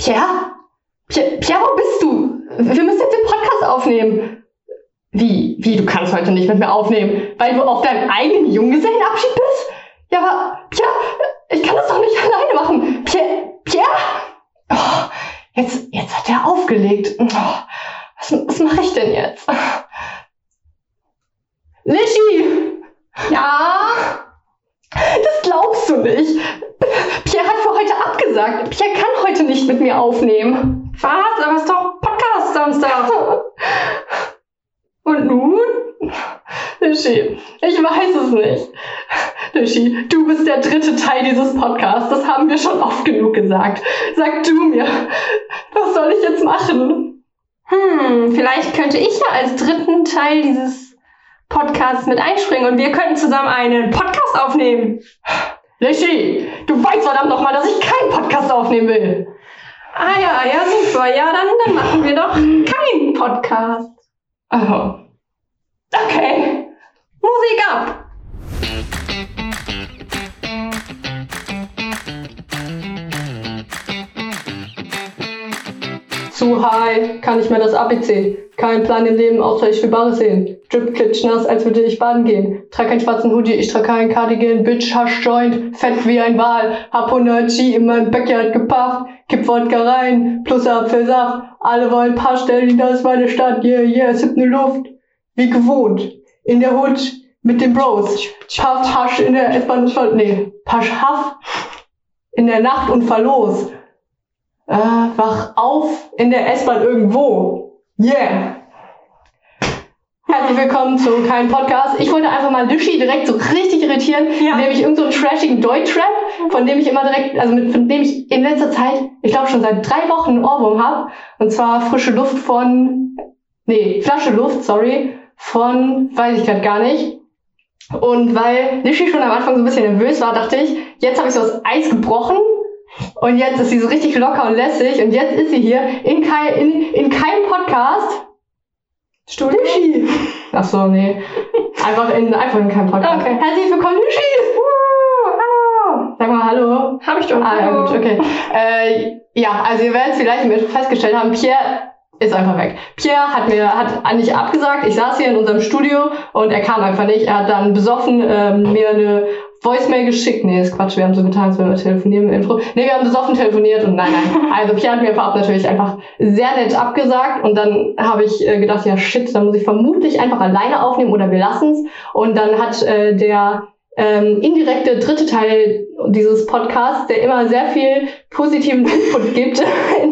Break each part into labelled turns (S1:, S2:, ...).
S1: Pierre? Pierre, Pierre, wo bist du? Wir müssen jetzt den Podcast aufnehmen. Wie, wie, du kannst heute nicht mit mir aufnehmen, weil du auf deinem eigenen Junggesellenabschied bist? Ja, aber, Pierre, ich kann das doch nicht alleine machen. Pierre, Pierre? Oh, jetzt, jetzt hat er aufgelegt. Oh, was, was mache ich denn jetzt? Lischi! Ja? Glaubst du nicht. Pierre hat für heute abgesagt. Pierre kann heute nicht mit mir aufnehmen.
S2: Was? Aber es ist doch Podcast Samstag.
S1: Und nun? Lischi, ich weiß es nicht. Lischi, du bist der dritte Teil dieses Podcasts. Das haben wir schon oft genug gesagt. Sag du mir, was soll ich jetzt machen?
S2: Hm, vielleicht könnte ich ja als dritten Teil dieses Podcasts mit einspringen und wir könnten zusammen einen Podcast aufnehmen.
S1: Lischi, du weißt verdammt nochmal, dass ich keinen Podcast aufnehmen will.
S2: Ah ja, ja, super. Ja, dann, dann machen wir doch keinen Podcast.
S1: Oh. Okay.
S2: Musik ab!
S1: Zu high, kann ich mir das ABC. Kein Plan im Leben, außer ich will Bares sehen. Drip klitschnass, als würde ich baden gehen. Trag keinen schwarzen Hoodie, ich trag keinen Cardigan. Bitch, Hasch Joint, fett wie ein Wal. Hab 100 G in meinem Backyard gepafft. Kipp Wodka rein, plus Apfelsaft. Alle wollen Pastell, das ist meine Stadt. Yeah, yeah, es gibt ne Luft. Wie gewohnt. In der Hood mit den Bros. Puff Hasch in der S-Bahn Nee, Pasch Haff in der Nacht und fahr los. Äh, wach auf in der S-Bahn irgendwo. Yeah. Herzlich willkommen zu keinem Podcast. Ich wollte einfach mal Lischi direkt so richtig irritieren,
S2: Ja.
S1: indem ich irgendeinen so trashigen Deutschrap, von dem ich immer direkt, also mit, von dem ich in letzter Zeit, ich glaube schon seit drei Wochen einen Ohrwurm habe. Und zwar frische Luft von, nee, Flasche Luft, sorry, von, weiß ich gerade gar nicht. Und weil Lischi schon am Anfang so ein bisschen nervös war, dachte ich, jetzt habe ich so das Eis gebrochen. Und jetzt ist sie so richtig locker und lässig. Und jetzt ist sie hier in, kein, in, in keinem Podcast.
S2: Studio?
S1: Ach so, nee. Einfach in, einfach in keinem Podcast.
S2: Okay.
S1: Herzlich willkommen, Lischi.
S2: Hallo!
S1: Sag mal Hallo.
S2: Hab ich doch.
S1: Ah, ja, gut, okay. Äh, ja, also ihr werdet es vielleicht festgestellt haben, Pierre ist einfach weg. Pierre hat mir hat nicht abgesagt. Ich saß hier in unserem Studio und er kam einfach nicht. Er hat dann besoffen ähm, mir eine Voicemail geschickt. Nee, ist Quatsch. Wir haben so getan, als würden wir telefonieren im Intro. Nee, wir haben besoffen telefoniert und nein, nein. Also Pierre hat mir vorab natürlich einfach sehr nett abgesagt und dann habe ich äh, gedacht, ja shit, dann muss ich vermutlich einfach alleine aufnehmen oder wir lassen's. Und dann hat äh, der ähm, indirekte dritte Teil dieses Podcasts, der immer sehr viel positiven Input gibt,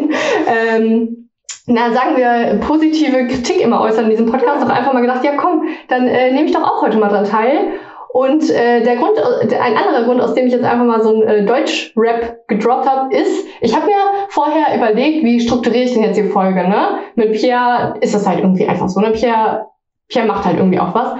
S1: ähm, na, sagen wir, positive Kritik immer äußern in diesem Podcast, doch einfach mal gedacht, ja komm, dann äh, nehme ich doch auch heute mal dran teil. Und äh, der Grund, äh, ein anderer Grund, aus dem ich jetzt einfach mal so ein äh, Deutsch-Rap gedroppt habe, ist, ich habe mir vorher überlegt, wie strukturiere ich denn jetzt die Folge, ne? Mit Pierre ist das halt irgendwie einfach so, ne? Pierre, Pierre macht halt irgendwie auch was.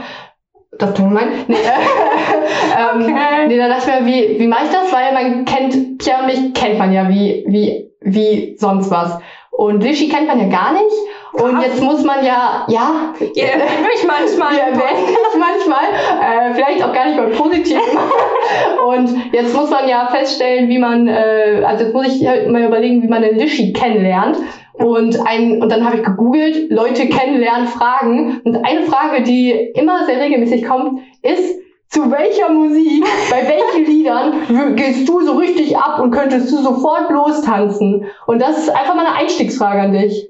S1: Das klingt gemein. Nee, äh, ähm,
S2: Okay.
S1: nee, dann dachte ich mir, wie, wie mache ich das? Weil man kennt, Pierre und mich kennt man ja wie, wie, wie sonst was. Und Lischi kennt man ja gar nicht. Und jetzt muss man ja, ja,
S2: Ihr erwähnt mich manchmal.
S1: dich manchmal, äh, vielleicht auch gar nicht mal positiv. und jetzt muss man ja feststellen, wie man, äh, also jetzt muss ich halt mal überlegen, wie man den Lischi kennenlernt. Und, ein, und dann habe ich gegoogelt, Leute kennenlernen, Fragen. Und eine Frage, die immer sehr regelmäßig kommt, ist, zu welcher Musik, bei welchen Liedern gehst du so richtig ab und könntest du sofort lostanzen? Und das ist einfach mal eine Einstiegsfrage an dich.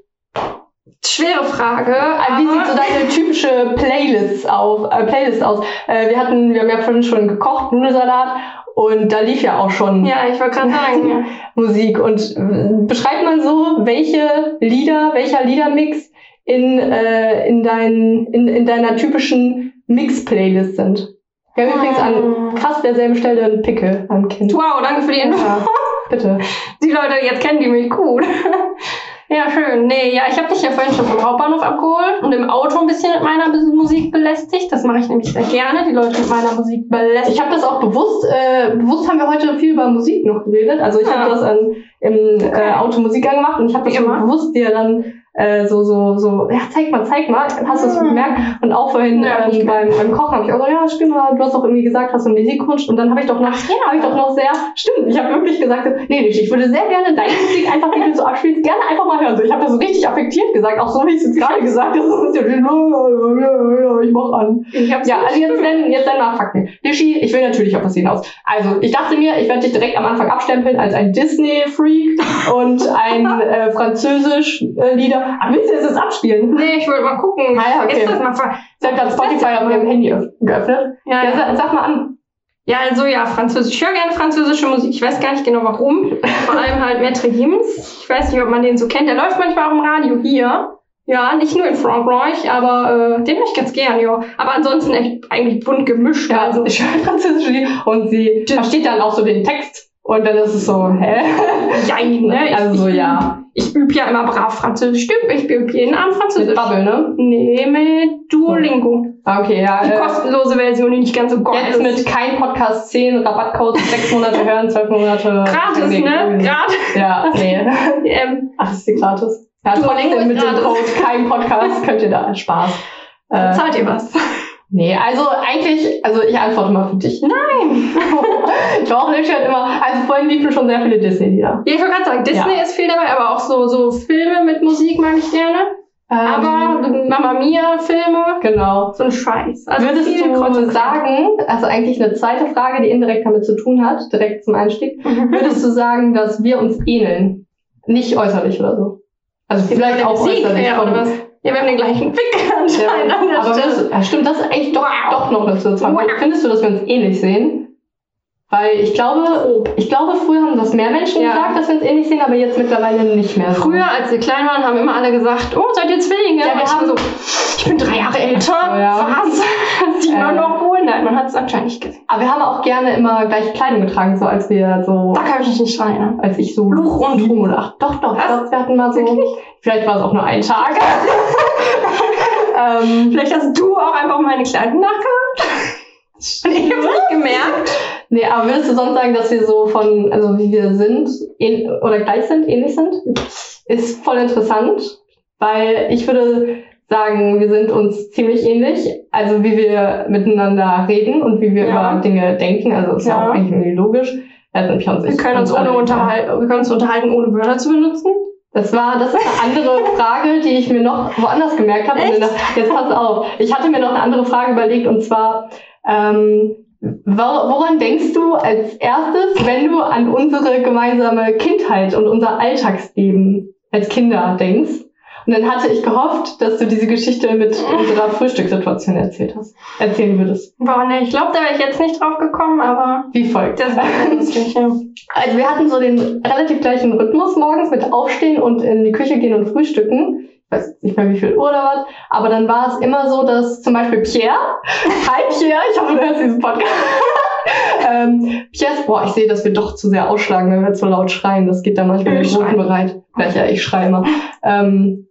S2: Schwere Frage.
S1: Äh, Wie sieht so
S2: aber-
S1: deine typische Playlist, auf, äh, Playlist aus? Äh, wir hatten, wir haben ja vorhin schon gekocht, Nudelsalat und da lief ja auch schon
S2: Ja, ich sagen. ja.
S1: Musik. Und äh, beschreibt man so, welche Lieder, welcher Liedermix in, äh, in, dein, in, in deiner typischen Mix-Playlist sind? Wir haben übrigens an fast derselben Stelle einen Pickel am Kinn.
S2: Wow, danke für die Info.
S1: Ja, bitte.
S2: Die Leute, jetzt kennen die mich gut. Ja, schön. Nee, ja, ich habe dich ja vorhin schon vom Hauptbahnhof abgeholt und im Auto ein bisschen mit meiner Musik belästigt. Das mache ich nämlich sehr gerne, die Leute mit meiner Musik belästigen.
S1: Ich habe das auch bewusst, äh, bewusst haben wir heute viel über Musik noch geredet. Also ich
S2: Ja.
S1: habe das an, im äh,
S2: Okay.
S1: Auto Musik angemacht und ich habe das bewusst dir dann äh, so, so, so, ja, zeig mal, zeig mal, hast du es gemerkt? Und auch vorhin
S2: Ja,
S1: ähm, beim, beim Kochen habe ich auch so, ja, stimmt, du hast doch irgendwie gesagt, hast du Musikwunsch und dann habe ich doch noch, habe ich doch noch sehr, stimmt, ich habe wirklich gesagt, nee, Lisch, ich würde sehr gerne deine Musik einfach, wie du so abspielst, gerne einfach mal hören. So, ich habe das so richtig affektiert gesagt, auch so wie ich es jetzt gerade gesagt habe, so, ja, ja, ja, ich mach an.
S2: Ich hab's
S1: Ja,
S2: nicht
S1: also jetzt nennen, jetzt nennen wir Fakten. Lischi, ich will natürlich auf was hinaus. Also, ich dachte mir, ich werde dich direkt am Anfang abstempeln als ein Disney-Freak und ein äh, Französisch-Lieder. Aber willst du das jetzt abspielen?
S2: Nee, ich wollte mal gucken.
S1: Ah ja, okay.
S2: Ist das mal ver
S1: Ich habe gerade Spotify auf meinem Handy öff- geöffnet.
S2: ja,
S1: Ja, sag, sag mal an.
S2: ja, also ja, Französisch. Ich höre gerne französische Musik. Ich weiß gar nicht genau warum. Vor allem halt Maître Gims. Ich weiß nicht, ob man den so kennt. Der läuft manchmal auch im Radio hier. Ja, nicht nur in Frankreich, aber äh, den höre ich ganz gern, ja. Aber ansonsten echt eigentlich bunt gemischt.
S1: Ja,
S2: also
S1: ich höre französische Lieder und sie versteht dann auch so den Text. Und dann ist es so, hä?
S2: Jein, ne?
S1: Also,
S2: ich,
S1: ja.
S2: Ich übe ja immer brav Französisch. Stimmt, ich übe jeden Abend
S1: Mit
S2: Französisch.
S1: Bubble, ne?
S2: Nee, mit Duolingo.
S1: Ah, Okay, ja.
S2: Die
S1: äh,
S2: kostenlose Version, die nicht ganz so
S1: Jetzt
S2: ist.
S1: mit kein Podcast 10, Rabattcode, 6 Monate hören, 12 Monate.
S2: Gratis, ne? Gratis.
S1: Ja, nee.
S2: Ähm,
S1: Ach, ist die gratis? Ja,
S2: Duolingo
S1: trotzdem mit dem. Code kein Podcast könnt ihr da Spaß. Äh,
S2: zahlt ihr was?
S1: Nee, also eigentlich, also ich antworte mal für dich.
S2: Nein.
S1: Doch, Liv hört immer, also vorhin liefen schon sehr viele Disney-Lieder.
S2: Ja, ich wollte gerade sagen, Disney
S1: Ja.
S2: ist viel dabei, aber auch so, so Filme mit Musik mag ich gerne. Aber Mama Mia Filme,
S1: genau.
S2: so ein Scheiß. Also
S1: Würdest du
S2: Konzentration.
S1: sagen, also eigentlich eine zweite Frage, die indirekt damit zu tun hat, direkt zum Einstieg, würdest du sagen, dass wir uns ähneln? Nicht äußerlich oder so. Also vielleicht auch äußerlich. vom-
S2: oder was? Ja, wir haben den gleichen Fick anscheinend an der
S1: aber
S2: Stelle.
S1: ja, stimmt, das ist eigentlich doch, doch noch eine Zusammenhang.
S2: Wow.
S1: Findest du, dass wir uns ähnlich sehen? Weil ich glaube, ich glaube, früher haben das mehr Menschen
S2: Ja.
S1: gesagt, dass wir uns ähnlich sehen, aber jetzt mittlerweile nicht mehr. so.
S2: Früher, als wir klein waren, haben immer alle gesagt, oh, seid ihr Zwillinge?
S1: Ja, wir haben-
S2: so, ich bin drei Jahre älter.
S1: Oh, ja.
S2: Was? Das sieht man
S1: Äh.
S2: doch wohl. Nein, man hat es anscheinend nicht gesehen.
S1: Aber wir haben auch gerne immer gleiche Kleidung getragen, so als wir so,
S2: Da kann ich mich nicht dran erinnern.
S1: als ich so
S2: Luch und
S1: oder acht. Doch, doch, doch, wir hatten mal so,
S2: Wirklich?
S1: vielleicht war es auch nur ein Tag. ähm,
S2: Vielleicht hast du auch einfach meine Kleidung nachgemacht. Und ich hab's nicht gemerkt.
S1: nee, aber würdest du sonst sagen, dass wir so von, also wie wir sind, oder gleich sind, ähnlich sind? Ist voll interessant, weil ich würde sagen, wir sind uns ziemlich ähnlich, also wie wir miteinander reden und wie wir
S2: Ja.
S1: über Dinge denken, also ist ja,
S2: Ja.
S1: auch eigentlich irgendwie logisch. Also
S2: Wir können uns ohne unterhalten, wir können uns unterhalten, ohne Wörter zu benutzen.
S1: Das war, das ist eine andere Frage, die ich mir noch woanders gemerkt habe. Und dann- jetzt pass auf. Ich hatte mir noch eine andere Frage überlegt und zwar, ähm, wor- woran denkst du als erstes, wenn du an unsere gemeinsame Kindheit und unser Alltagsleben als Kinder denkst? Und dann hatte ich gehofft, dass du diese Geschichte mit unserer Frühstückssituation erzählt hast, erzählen würdest.
S2: Boah, ne, ich glaube, da wäre ich jetzt nicht drauf gekommen, aber
S1: Wie folgt.
S2: das sehr lustig, ja.
S1: Also wir hatten so den relativ gleichen Rhythmus morgens mit Aufstehen und in die Küche gehen und frühstücken. Ich weiß nicht mehr, wie viel Uhr da war. Aber dann war es immer so, dass zum Beispiel Pierre, hi Pierre, ich hoffe, du hörst diesen Podcast. ähm, Pierre, boah, ich sehe, dass wir doch zu sehr ausschlagen, wenn wir zu laut schreien. Das geht dann manchmal den roten. Bereich. Ja, ich schreie immer. Ähm,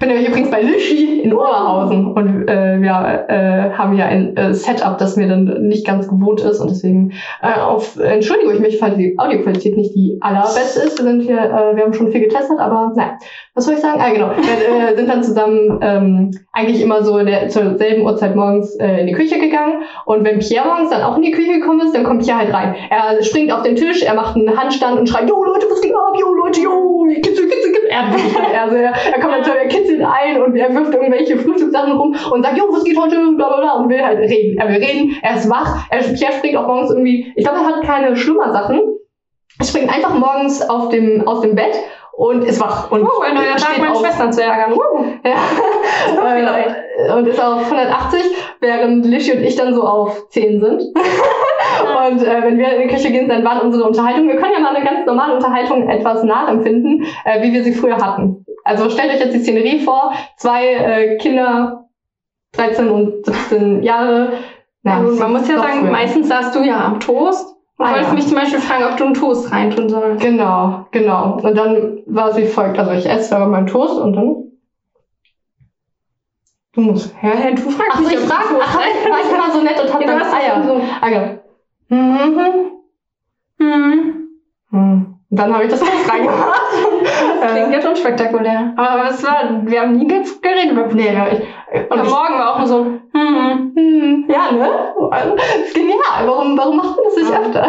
S1: bin nämlich übrigens bei Lischi in Oberhausen und äh, wir äh, haben ja ein äh, Setup, das mir dann nicht ganz gewohnt ist und deswegen äh, auf, entschuldige ich mich, falls die Audioqualität nicht die allerbeste ist. Wir sind hier, äh, wir haben schon viel getestet, aber nein. Was soll ich sagen? Ah, genau. Wir äh, sind dann zusammen ähm, eigentlich immer so der, zur selben Uhrzeit morgens äh, in die Küche gegangen. Und wenn Pierre morgens dann auch in die Küche gekommen ist, dann kommt Pierre halt rein. Er springt auf den Tisch, er macht einen Handstand und schreit, jo Leute, was geht ab? Jo Leute, jo, kitzel, kitzel, kitzel. Er, hat wirklich, also er, er kommt natürlich, er kitzelt ein und er wirft irgendwelche Frühstückssachen rum und sagt, jo, was geht heute? Bla, bla, bla. Und will halt reden. Er will reden, er ist wach. Er, Pierre springt auch morgens irgendwie, ich glaube, er hat keine Schlummersachen. Er springt einfach morgens auf dem, aus dem Bett und ist wach. Und
S2: Oh, ein neuer Tag,
S1: steht
S2: meine
S1: auf.
S2: Schwestern zu ärgern. Uh.
S1: Ja. Äh, und ist auf 180, während Lischi und ich dann so auf 10 sind. und äh, wenn wir in die Küche gehen, dann waren unsere Unterhaltungen, wir können ja mal eine ganz normale Unterhaltung etwas nachempfinden, äh, wie wir sie früher hatten. Also stellt euch jetzt die Szenerie vor, zwei äh, Kinder, 13 und 17 Jahre.
S2: Ja, gut, man muss ja sagen,
S1: früher.
S2: meistens saßt du ja am Toast. Du
S1: Ah,
S2: wolltest
S1: ja.
S2: mich zum Beispiel fragen, ob du einen Toast reintun sollst.
S1: Genau, genau. Und dann war es wie folgt. Also ich esse aber meinen Toast und dann. Du musst.
S2: Ja, ja, du fragst
S1: Ach so,
S2: mich,
S1: ich frag, ach, war ich immer so nett und hab
S2: Ja,
S1: dann Eier.
S2: so-
S1: Ah, genau. Mhm.
S2: Hm.
S1: Hm. Und dann habe ich das Toast reingemacht.
S2: Klingt jetzt unspektakulär. Aber es war, wir haben nie ge- geredet über
S1: Nee, ja, ich,
S2: Und
S1: ich,
S2: morgen war auch nur so hm,
S1: hm, ja, ne? Also, genial. Warum, warum macht man das nicht
S2: Ja.
S1: öfter?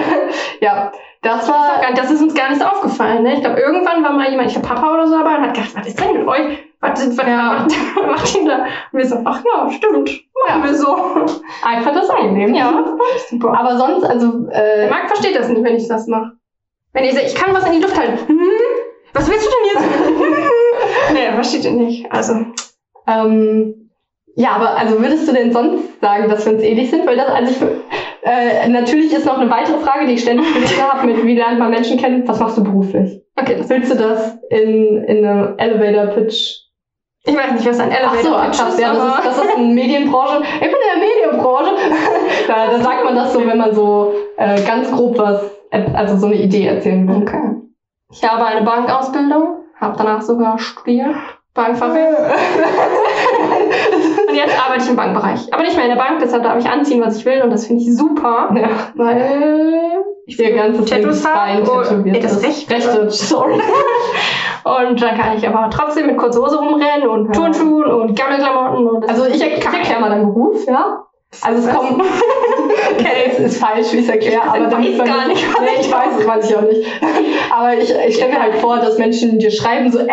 S1: Ja, das war,
S2: das ist uns gar nicht aufgefallen. Ne? Ich glaube, irgendwann war mal jemand, ich glaube Papa oder so dabei und hat gedacht, was ist denn mit euch? Was, was
S1: Ja.
S2: macht, ihr da? Und wir so, ach ja, stimmt, machen
S1: Ja.
S2: wir so.
S1: einfach das angenehm.
S2: Ja, super.
S1: Aber sonst, also,
S2: Der
S1: äh,
S2: Marc versteht das nicht, wenn ich das mache. Wenn ich sage, ich kann was in die Luft halten. Hm? Was willst du denn jetzt? nee, er versteht ihn nicht. Also,
S1: ähm, ja, aber also würdest du denn sonst sagen, dass wir uns ähnlich sind? Weil das, also ich, äh, natürlich ist noch eine weitere Frage, die ich ständig gelesen habe, mit wie lernt man Menschen kennen? Was machst du beruflich?
S2: okay, das,
S1: Willst du das in, in einem Elevator-Pitch
S2: ich weiß nicht, was ein
S1: so,
S2: Elevator Pitch
S1: krass,
S2: ist,
S1: ja, das ist, das ist eine Medienbranche. Ich bin in der Medienbranche. da, da sagt man das so, wenn man so äh, ganz grob was, also so eine Idee erzählen will.
S2: okay. Ich habe eine Bankausbildung, habe danach sogar studiert, Bankfachwirt. Und jetzt arbeite ich im Bankbereich. Aber nicht mehr in der Bank, deshalb darf ich anziehen, was ich will. Und das finde ich super,
S1: Ja.
S2: weil ich
S1: Ihr ganzes
S2: Tattoos
S1: Bein
S2: und-
S1: tätowiert
S2: Ey, das. Recht.
S1: Rechte, sorry.
S2: Und dann kann ich aber trotzdem mit kurzer Hose rumrennen und. Turnschuhen und Gammelklamotten. Und
S1: Also ich erkläre mal deinen Beruf, ja? Also es kommt, okay, es ist falsch, wie ich es erkläre,
S2: Ich
S1: aber damit
S2: weiß gar nicht, was
S1: nee,
S2: ich
S1: weiß es, weiß ich auch nicht. Aber ich, ich stelle mir halt vor, dass Menschen dir schreiben so, äh,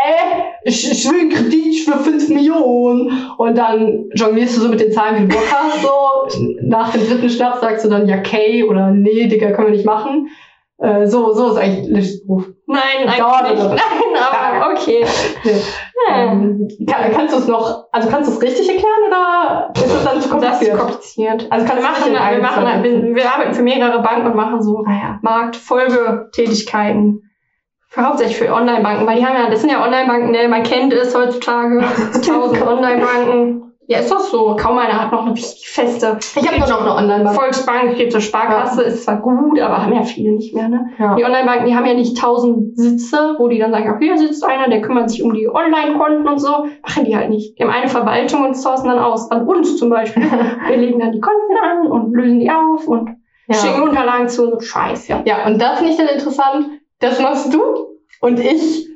S1: ich, ich will einen Kredit für 5 Millionen und dann jonglierst du so mit den Zahlen, wie du Bock hast, so. Nach dem dritten Schnaps sagst du dann, ja, okay, oder nee, Digga, können wir nicht machen. Äh, so, so ist eigentlich Lichts Beruf.
S2: Nein, eigentlich
S1: Dauert
S2: nicht. Nein, aber okay.
S1: Nee. Ähm, kann, kannst du es noch, also kannst du es richtig erklären oder ist es dann zu
S2: Das ist
S1: kompliziert?
S2: kompliziert.
S1: Also
S2: Wir
S1: kannst du
S2: machen, wir, machen, wir, wir arbeiten für mehrere Banken und machen so
S1: Ah ja.
S2: Marktfolgetätigkeiten. Für hauptsächlich für Online-Banken, weil die haben ja, das sind ja Online-Banken, ne? man kennt es heutzutage, tausend Online-Banken. Ja, ist doch so. Kaum einer hat noch eine richtig feste.
S1: Ich habe nur noch eine Online-Bank.
S2: Volksbank, gibt so Sparkasse, ist zwar gut, aber haben ja viele nicht mehr, ne?
S1: Ja.
S2: Die Online-Banken, die haben ja nicht tausend Sitze, wo die dann sagen, auch hier sitzt einer, der kümmert sich um die Online-Konten und so. Machen die halt nicht. Die haben eine Verwaltung und sourcen dann aus. An uns zum Beispiel. Wir legen dann die Konten an und lösen die auf und schicken
S1: Ja.
S2: Unterlagen zu. So Scheiß, ja.
S1: ja, und das finde ich dann interessant. Das machst du und ich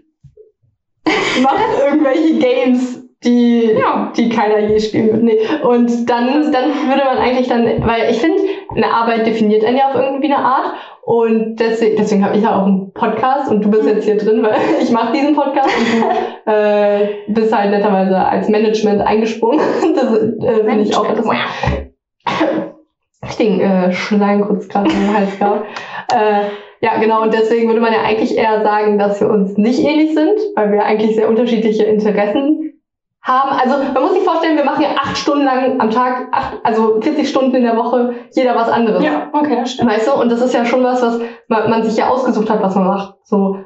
S1: mache irgendwelche Games, die,
S2: Ja.
S1: die keiner je spielen wird. Nee. Und dann, dann würde man eigentlich dann, weil ich finde, eine Arbeit definiert einen ja auf irgendwie eine Art. Und deswegen, deswegen habe ich ja auch einen Podcast und du bist jetzt hier drin, weil ich mache diesen Podcast und du äh, bist halt netterweise als Management eingesprungen. Das äh, finde ich auch interessant. richtigen äh, Schleim kurz gerade im Hals gab. Äh, ja, genau, und deswegen würde man ja eigentlich eher sagen, dass wir uns nicht ähnlich sind, weil wir eigentlich sehr unterschiedliche Interessen haben. Also man muss sich vorstellen, wir machen ja acht Stunden lang am Tag, acht, also 40 Stunden in der Woche, jeder was anderes.
S2: Ja, okay, das stimmt.
S1: Weißt du, und das ist ja schon was, was man, man sich ja ausgesucht hat, was man macht. So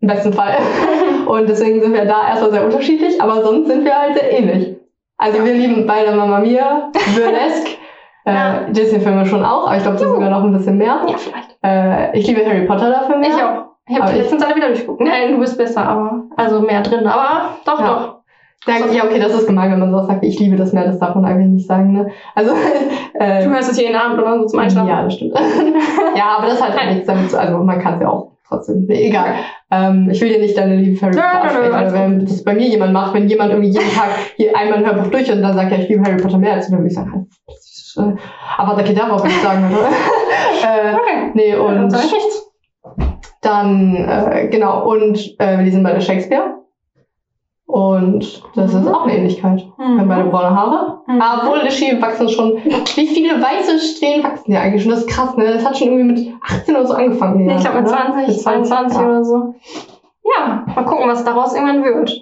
S1: im besten Fall. Und deswegen sind wir da erstmal sehr unterschiedlich, aber sonst sind wir halt sehr ähnlich. Also wir lieben beide Mama Mia, Burlesque, äh, Disney-Filme schon auch, aber ich glaube, das sogar noch ein bisschen mehr.
S2: Ja, vielleicht.
S1: Äh, ich liebe Harry Potter dafür mehr.
S2: Ich auch. Ich habe die letztens alle wieder durchgeguckt. Nein, du bist besser, aber also mehr drin. Aber doch,
S1: Ja.
S2: doch.
S1: Ja, ja, okay, das ist gemein, wenn man so sagt, ich liebe das mehr, das darf man eigentlich nicht sagen, ne? Also, äh,
S2: Du hörst es jeden Abend oder so zum Einschlafen.
S1: Ja, das stimmt. ja, aber das hat halt nichts damit zu, also man kann es ja auch trotzdem, nee, egal. Ähm, ich will dir nicht deine Liebe Harry
S2: Nö,
S1: Potter
S2: nö, nö,
S1: absprechen,
S2: alles
S1: aber wenn das bei mir jemand macht, wenn jemand irgendwie jeden Tag hier einmal ein Hörbuch durch und dann sagt, ja, ich liebe Harry Potter mehr als du, dann würde ich sagen, äh, aber da geht darauf, würde ich sagen, oder? äh,
S2: Okay.
S1: nee,
S2: Und dann ich nichts.
S1: dann, äh, genau, und äh, wir sind beide Shakespeare. Und das ist auch eine Ähnlichkeit. Wir haben beide braune Haare.
S2: Mhm.
S1: Aber obwohl Lischi wachsen schon. Wie viele weiße Strähnen wachsen die eigentlich schon? Das ist krass, ne? Das hat schon irgendwie mit 18 oder so angefangen.
S2: Nee, ich glaube mit
S1: Jahre,
S2: 20,
S1: Mit
S2: 22
S1: ja.
S2: oder so. Ja, mal gucken, was daraus irgendwann wird.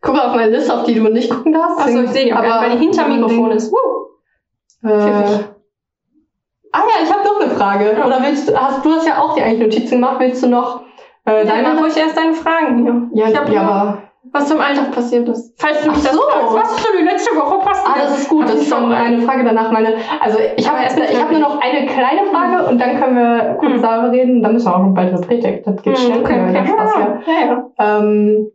S1: Gucke auf meine Liste, auf die du nicht gucken darfst.
S2: Achso, ich sehe die nicht, weil die hinter Mikrofon ist. Woo.
S1: Äh, ah ja, ich habe noch eine Frage. Oder willst du, hast du hast ja auch die eigentlich Notizen gemacht, willst du noch äh,
S2: Dann mach ruhig erst deine Fragen hier.
S1: Ja,
S2: ich
S1: ja, aber.
S2: Was zum Alltag passiert ist. Falls du mich
S1: Ach
S2: das
S1: so.
S2: fragst. Was ist denn die letzte Woche passiert?
S1: Ah, das ist gut. Das ist
S2: schon
S1: eine Frage danach. Meine, also ich habe
S2: Aber erst
S1: erst, ich habe nur noch eine kleine Frage und dann können wir kurz
S2: Hm.
S1: darüber reden. Dann müssen wir auch noch bald eine Predigt. Das geht
S2: Hm,
S1: schnell.
S2: okay, okay.
S1: ja Spaß hier.
S2: Ja, ja.
S1: Ähm,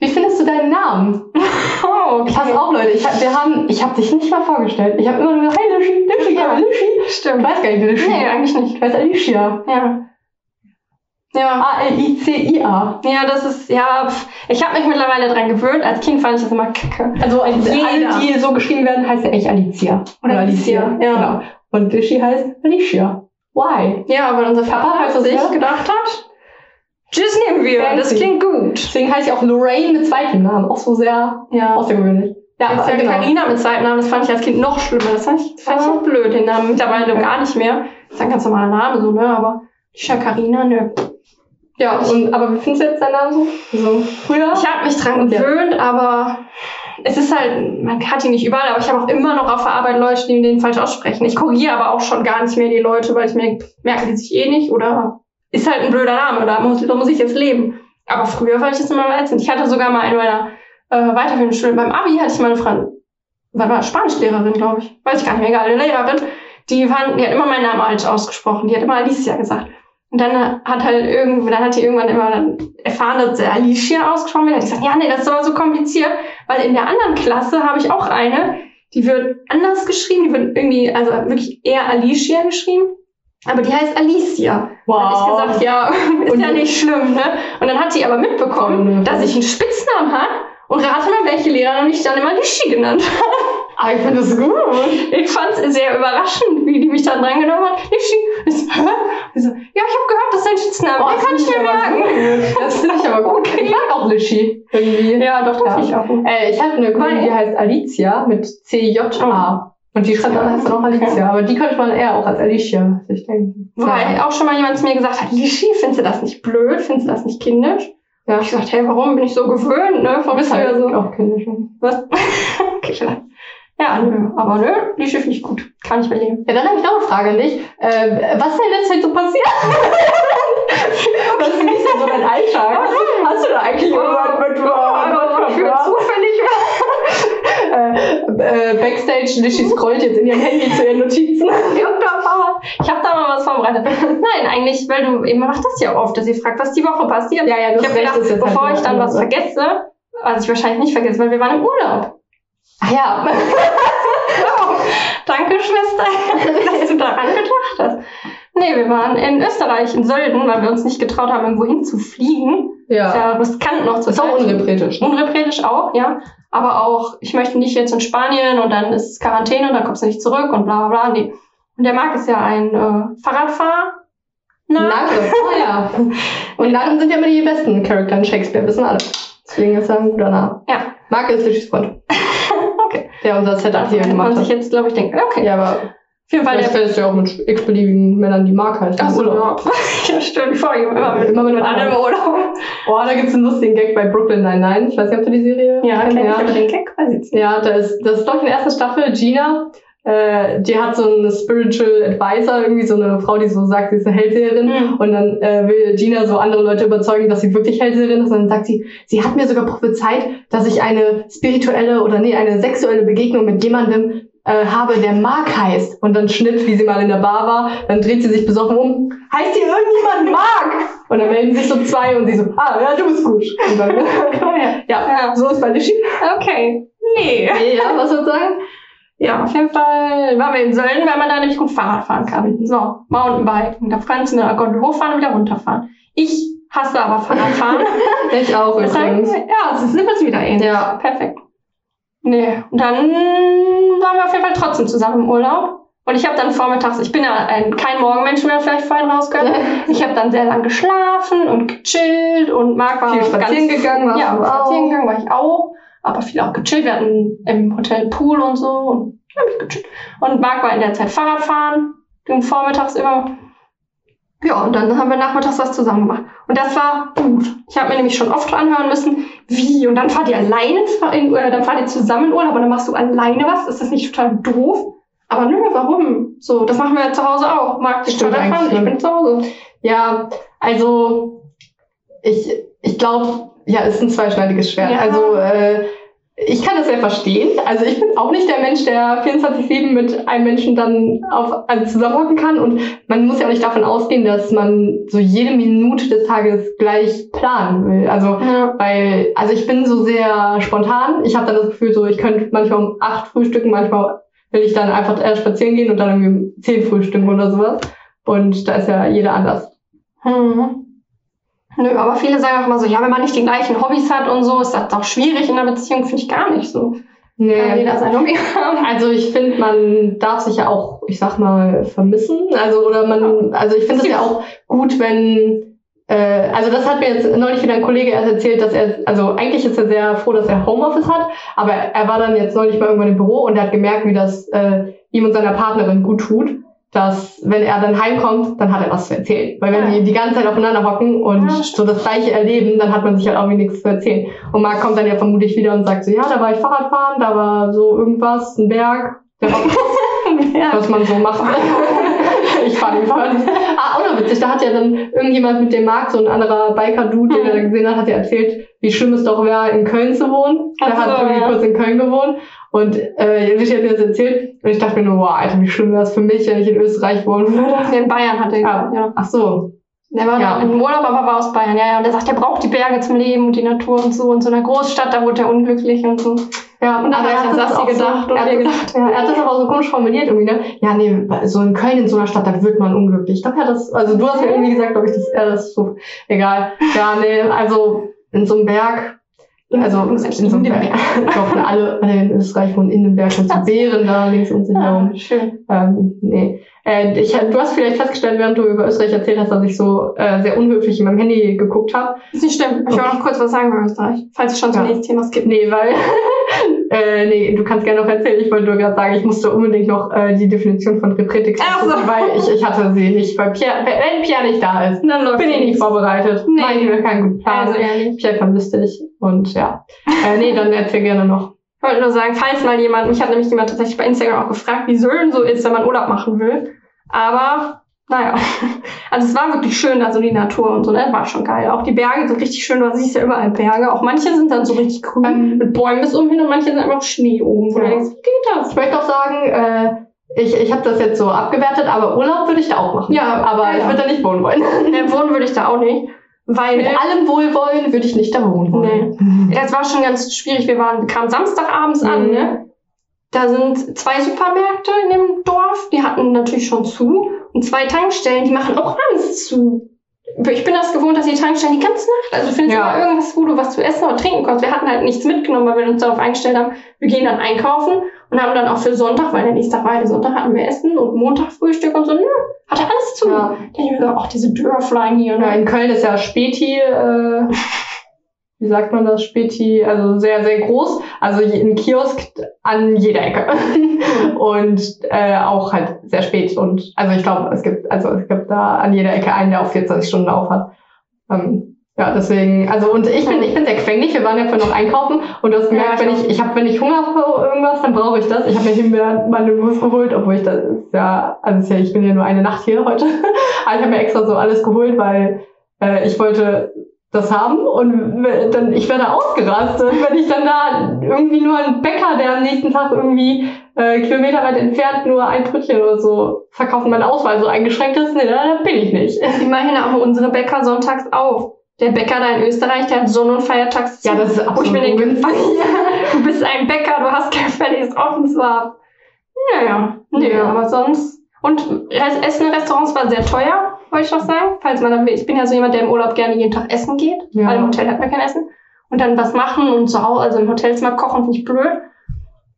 S1: wie findest du deinen Namen?
S2: Oh, okay.
S1: Pass auf, Leute. Ich hab, wir haben, ich habe dich nicht mal vorgestellt. Ich habe immer nur gesagt, hey Lischi, Lischi,
S2: Ja.
S1: ja. Lischi. Ich
S2: Stimmt.
S1: weiß gar nicht, Lischi.
S2: Nee, eigentlich nicht.
S1: Ich weiß Alicia.
S2: Ja. Ja.
S1: A-L-I-C-I-A.
S2: Ja, das ist, ja, ich habe mich mittlerweile dran gewöhnt. Als Kind fand ich das immer kacke.
S1: Also alle, die so geschrieben werden, heißt ja echt Alicia.
S2: Oder Alicia, ja.
S1: Genau. Und Lischi heißt Alicia. Why?
S2: Ja, weil unser Papa
S1: Papa
S2: halt
S1: das,
S2: sich
S1: ja?
S2: gedacht hat, tschüss nehmen wir, das
S1: Fancy.
S2: klingt gut.
S1: Deswegen heißt sie auch Lorraine mit zweitem Namen. Auch so sehr
S2: Ja.
S1: außergewöhnlich. Ja, aber
S2: ja
S1: genau.
S2: Carina mit Zweitnamen, das fand ich als Kind noch schlimmer. Das fand ich, das fand ich auch blöd, den Namen mittlerweile
S1: Ja.
S2: gar nicht mehr. Das ist ein ganz normaler Name, so, ne, aber Lisha Carina, ne.
S1: Ja, und, aber wie findest du jetzt deinen Namen so? Also, früher?
S2: Ich habe mich dran
S1: Ja.
S2: gewöhnt, aber es ist halt, man hat ihn nicht überall, aber ich habe auch immer noch auf der Arbeit Leute, die den falsch aussprechen. Ich korrigiere aber auch schon gar nicht mehr die Leute, weil ich mir merken die sich eh nicht oder ist halt ein blöder Name, da muss, da muss ich jetzt leben. Aber früher fand ich das immer ätzend. Ich hatte sogar mal in meiner äh, weiterführenden Schule, beim Abi hatte ich mal eine Frau, war, war Spanischlehrerin, glaube ich, weiß ich gar nicht mehr, egal, eine Lehrerin, die, fand, die hat immer meinen Namen falsch ausgesprochen, die hat immer Alicia gesagt. Und dann hat halt irgendwie, dann hat die irgendwann immer erfahren, dass Alicia ausgesprochen wird. Hat gesagt, ja, nee, das ist aber so kompliziert, weil in der anderen Klasse habe ich auch eine, die wird anders geschrieben, die wird irgendwie, also wirklich eher Alicia geschrieben, aber die heißt Alicia.
S1: wow.
S2: Dann ich gesagt, ja, ist
S1: Und-
S2: ja nicht schlimm, ne? Und dann hat sie aber mitbekommen,
S1: Oh,
S2: dass ich einen Spitznamen hat und rate mal, welche Lehrerin mich dann immer Lischi genannt hat.
S1: Aber ich finde das gut.
S2: Ich fand es sehr überraschend, wie die mich dann drangenommen hat. Ich so, hä? Ich so, ja, ich habe gehört, das ist dein Spitzname.
S1: Oh,
S2: Den kann ich mir merken.
S1: Gut. Das finde ich aber gut.
S2: Okay.
S1: Ich mag auch Lischi. Irgendwie.
S2: Ja, doch, das
S1: Ja.
S2: ich auch.
S1: Äh, ich habe eine Kollegin, die heißt Alicia mit C-J-A. Und die schreibt dann heißt dann auch Alicia. Aber die könnte man eher auch als Alicia sich denken.
S2: Weil auch schon mal jemand zu mir gesagt hat, Lischi, findest du das nicht blöd? Findest du das nicht kindisch?
S1: Ja.
S2: Ich gesagt, hey, warum bin ich so gewöhnt, ne?
S1: Du
S2: Von
S1: bist
S2: früher
S1: halt
S2: so.
S1: auch kindisch.
S2: Was? okay, vielleicht. Ja, nö. Aber nö, Lischi finde ich gut. Kann ich beleben.
S1: Ja, dann habe ich noch eine Frage an dich. Äh, was ist denn in letzter Zeit so passiert? was ist denn so dein Alltag? Hast du da eigentlich irgendwas mit
S2: Für zufällig.
S1: äh, äh, Backstage, Lischi scrollt jetzt in ihrem Handy zu ihren Notizen.
S2: Ich habe da mal was vorbereitet. Nein, eigentlich, weil du, ihr macht das ja oft, dass ihr fragt, was die Woche passiert.
S1: Ja, ja, du
S2: ich
S1: hast
S2: habe
S1: recht,
S2: gedacht,
S1: ist jetzt
S2: bevor
S1: halt
S2: ich dann was vergesse, was ich wahrscheinlich nicht vergesse, weil wir waren im Urlaub.
S1: Ah ja.
S2: Danke, Schwester, dass du daran gedacht hast. Nee, wir waren in Österreich, in Sölden, weil wir uns nicht getraut haben, irgendwo hinzufliegen. Ist ja riskant noch zu
S1: Ist auch unrepretisch. ne?
S2: Unrepretisch auch, ja. Aber auch, ich möchte nicht jetzt in Spanien und dann ist Quarantäne und dann kommst du nicht zurück und bla bla bla. Nee. Und der Marc ist ja ein äh, Fahrradfahrer. Na,
S1: Narre. Oh ja. Und Narren sind ja immer die besten Charakter in Shakespeare, wissen alle. Deswegen ist er ein guter Name.
S2: Ja.
S1: Marke ist Lischis Freund. Der unser Setup hier
S2: kann
S1: gemacht
S2: man sich
S1: hat.
S2: jetzt, glaube ich, denken, okay.
S1: Ja, aber
S2: Auf jeden Fall
S1: vielleicht ja auch mit x-beliebigen Männern, die Mark heißt.
S2: Ach so, ja. ja, stimmt. Vor allem immer mit,
S1: Immer mit
S2: mit anderen im Urlaub.
S1: Oh, da gibt's einen lustigen Gag bei Brooklyn Nine-Nine. Ich weiß nicht, ob du die Serie
S2: Ja, kenn ich, aber den Gag weiß ich nicht.
S1: Ja, da ist, das ist doch in der ersten Staffel, Gina, äh, die hat so eine Spiritual Advisor, irgendwie so eine Frau, die so sagt, sie ist eine Hellseherin.
S2: Mhm.
S1: Und dann äh, will Gina so andere Leute überzeugen, dass sie wirklich Hellseherin ist. Und dann sagt sie, sie hat mir sogar prophezeit, dass ich eine spirituelle oder nee, eine sexuelle Begegnung mit jemandem äh, habe, der Mark heißt. Und dann Schnitt, wie sie mal in der Bar war. Dann dreht sie sich besoffen um. Heißt hier irgendjemand Mark? Und dann melden sich so zwei und sie so, ah, ja, du bist gut. Und dann, ja,
S2: Ja.
S1: so ist bei Lischi.
S2: Okay. Nee.
S1: Ja, was soll ich sagen?
S2: Ja, auf jeden Fall waren wir in Sölden, weil man da nämlich gut Fahrrad fahren kann. So, Mountainbiken. Da kannst du eine Gondel hochfahren und wieder runterfahren. Ich hasse aber Fahrradfahren.
S1: Ich auch übrigens.
S2: ja, es ist immer wieder ähnlich.
S1: Ja.
S2: Perfekt. Nee, und dann waren wir auf jeden Fall trotzdem zusammen im Urlaub. Und ich habe dann vormittags, ich bin ja ein, kein Morgenmensch, man vielleicht vorhin rausgehört. Ich habe dann sehr lang geschlafen und gechillt und Marc war
S1: Viel spazieren gegangen warst
S2: Ja, spazieren gegangen war ich auch. Aber viel auch gechillt. Wir hatten im Hotel Pool und so. Und ich gechillt. Und Marc war in der Zeit Fahrradfahren. Ging vormittags immer. Ja, und dann haben wir nachmittags was zusammen gemacht. Und das war gut. Ich habe mir nämlich schon oft anhören müssen, wie, und dann fahrt ihr alleine, in, oder dann fahrt ihr zusammen in Urlaub und dann machst du alleine was. Ist das nicht total doof? Aber nö, warum? So, das machen wir ja zu Hause auch. Marc, ich
S1: Stimmt
S2: Fahrrad fahren,
S1: eigentlich,
S2: ich bin zu Hause.
S1: Ja, also ich, ich glaube, ja, ist ein zweischneidiges Schwert.
S2: Ja.
S1: Also äh, ich kann das sehr verstehen. Also ich bin auch nicht der Mensch, der 24-7 mit einem Menschen dann auf, also zusammenhocken kann. Und man muss ja auch nicht davon ausgehen, dass man so jede Minute des Tages gleich planen will. Also
S2: Ja.
S1: weil, also ich bin so sehr spontan. Ich habe dann das Gefühl, so ich könnte manchmal um acht frühstücken, manchmal will ich dann einfach erst spazieren gehen und dann irgendwie um zehn frühstücken oder sowas. Und da ist ja jeder anders.
S2: Mhm. Nö, aber viele sagen auch immer so, ja, wenn man nicht die gleichen Hobbys hat und so, ist das auch schwierig in einer Beziehung, finde ich gar nicht so. Kann
S1: Nee.
S2: jeder sein Hobby haben.
S1: Also ich finde, man darf sich ja auch, ich sag mal, vermissen. Also oder man, also ich finde es ja auch gut, wenn, äh, also das hat mir jetzt neulich wieder ein Kollege erst erzählt, dass er, also eigentlich ist er sehr froh, dass er Homeoffice hat, aber er war dann jetzt neulich mal irgendwann im Büro und er hat gemerkt, wie das äh, ihm und seiner Partnerin gut tut, dass wenn er dann heimkommt, dann hat er was zu erzählen. Weil wenn
S2: Ja.
S1: die die ganze Zeit aufeinander hocken und
S2: Ja,
S1: so das gleiche erleben, dann hat man sich halt irgendwie nichts zu erzählen. Und Marc kommt dann ja vermutlich wieder und sagt so, ja, da war ich Fahrradfahren, da war so irgendwas, ein Berg,
S2: ja.
S1: was man so macht. ich fahre den Fahrrad. Ah, auch noch witzig, da hat ja dann irgendjemand mit dem Marc, so ein anderer Biker-Dude, den er da gesehen hat, hat ja erzählt, wie schlimm es doch wäre, in Köln zu wohnen. Der
S2: Ach so,
S1: hat irgendwie
S2: ja.
S1: kurz in Köln gewohnt. Und äh, ich hat mir das erzählt und ich dachte mir nur, wow, Alter, wie schlimm wäre das für mich, wenn ich in Österreich wohnen würde.
S2: In Bayern hat er
S1: Ja.
S2: ja.
S1: Ach so.
S2: Der war
S1: Ja.
S2: im Urlaub, aber war aus Bayern. Ja, ja. Und der sagt, er braucht die Berge zum Leben und die Natur und so. Und so in einer Großstadt, da wurde er unglücklich und so.
S1: Ja,
S2: Und dann
S1: aber
S2: hat
S1: er
S2: ja
S1: hat das auch
S2: gedacht
S1: so,
S2: und
S1: er, hat das,
S2: gedacht.
S1: ja, er hat das aber auch so komisch formuliert irgendwie, ne? Ja, nee, so in Köln in so einer Stadt, da wird man unglücklich. Ich glaube, ja, das, also du hast mir irgendwie gesagt, glaube ich, dass er das so, egal. Ja, nee, also in so einem Berg, also in so einem Berg, doch, alle, alle in Österreich wohnen in einem Berg und so Bären da links und herum.
S2: schön.
S1: Ähm, nee. Äh, ich, du hast vielleicht festgestellt, während du über Österreich erzählt hast, dass ich so äh, sehr unhöflich in meinem Handy geguckt habe.
S2: Ist nicht schlimm. Ich wollte noch kurz was sagen bei Österreich. Falls es schon zum
S1: Ja.
S2: nächsten Thema gibt.
S1: Nee, weil, äh, nee, du kannst gerne noch erzählen. Ich wollte nur gerade sagen, ich musste unbedingt noch äh, die Definition von Reprätix
S2: Ach so.
S1: weil ich, ich hatte sie nicht. Weil Pierre, wenn Pierre nicht da ist,
S2: Dann
S1: bin ich nicht vorbereitet.
S2: Nee.
S1: Mache ich mir keinen guten Plan.
S2: Also ehrlich.
S1: Pierre vermisst dich. Und ja. Äh, nee, dann erzähl gerne noch.
S2: Ich wollte nur sagen, falls mal jemand, mich hat nämlich jemand tatsächlich bei Instagram auch gefragt, wie Sölln so ist, wenn man Urlaub machen will. Aber, naja. Also es war wirklich schön, da so die Natur und so, ne? War schon geil. Auch die Berge sind richtig schön, du siehst ja überall Berge. Auch manche sind dann so richtig grün
S1: Ähm,
S2: mit Bäumen bis umhin und manche sind einfach Schnee oben, wo
S1: Ja.
S2: du denkst, wie geht das?
S1: Ich möchte auch sagen, äh, ich, ich habe das jetzt so abgewertet, aber Urlaub würde ich da auch machen.
S2: Ja,
S1: aber
S2: ja,
S1: ich würde da nicht wohnen wollen.
S2: Ne, wohnen würde ich da auch nicht. Weil
S1: Mit allem Wohlwollen würde ich nicht da wohnen wollen.
S2: Das war schon ganz schwierig. Wir waren, wir kamen Samstagabends an,
S1: Mhm.
S2: ne? Da sind zwei Supermärkte in dem Dorf, die hatten natürlich schon zu. Und zwei Tankstellen, die machen auch abends zu. Ich bin das gewohnt, dass die Tankstellen die ganze Nacht, also du findest
S1: Ja.
S2: immer irgendwas, wo du was zu essen oder trinken kannst. Wir hatten halt nichts mitgenommen, weil wir uns darauf eingestellt haben, wir gehen dann einkaufen und haben dann auch für Sonntag, weil der nächste Tag war ja der Sonntag, hatten wir Essen und Montag Frühstück und so, nö, hatte alles zu.
S1: Ja.
S2: Da ich mir gedacht, ach, diese Dörflein hier,
S1: Ja,
S2: ne?
S1: in Köln ist ja Späti, äh, wie sagt man das, Späti, also sehr, sehr groß. Also ein Kiosk an jeder Ecke. und äh, auch halt sehr spät. Und also ich glaube, es gibt, also es gibt da an jeder Ecke einen, der auch 24 Stunden auf hat. Ähm, ja, deswegen, also und ich bin, ich bin sehr quengelig, wir waren ja vorhin noch einkaufen und du hast gemerkt,
S2: Ja,
S1: wenn ich, ich habe, wenn ich Hunger habe irgendwas, dann brauche ich das. Ich habe mir Himbeeren, Mandelmus geholt, obwohl ich das ist ja, also ich bin ja nur eine Nacht hier heute. Aber ich habe mir extra so alles geholt, weil äh, ich wollte das haben und dann ich werde ausgerastet, wenn ich dann da irgendwie nur einen Bäcker, der am nächsten Tag irgendwie äh, kilometerweit entfernt nur ein Brötchen oder so verkauft, und mein Auswahl so eingeschränkt ist, nee, da, bin ich nicht.
S2: Immerhin haben unsere Bäcker sonntags auf. Der Bäcker da in Österreich, der hat Sonn- und Feiertags.
S1: Ja, das ist
S2: Wo ich mir
S1: absolut
S2: denke, du bist ein Bäcker, du hast gefälligst offen zu haben. Naja, nee,
S1: Ja.
S2: aber sonst. Und Essen in Restaurants war sehr teuer, wollte ich noch sagen. Falls man dann, will. ich bin ja so jemand, der im Urlaub gerne jeden Tag essen geht,
S1: Ja.
S2: weil im Hotel hat man kein Essen. Und dann was machen und zu Hause, also im Hotelzimmer kochen, finde ich blöd.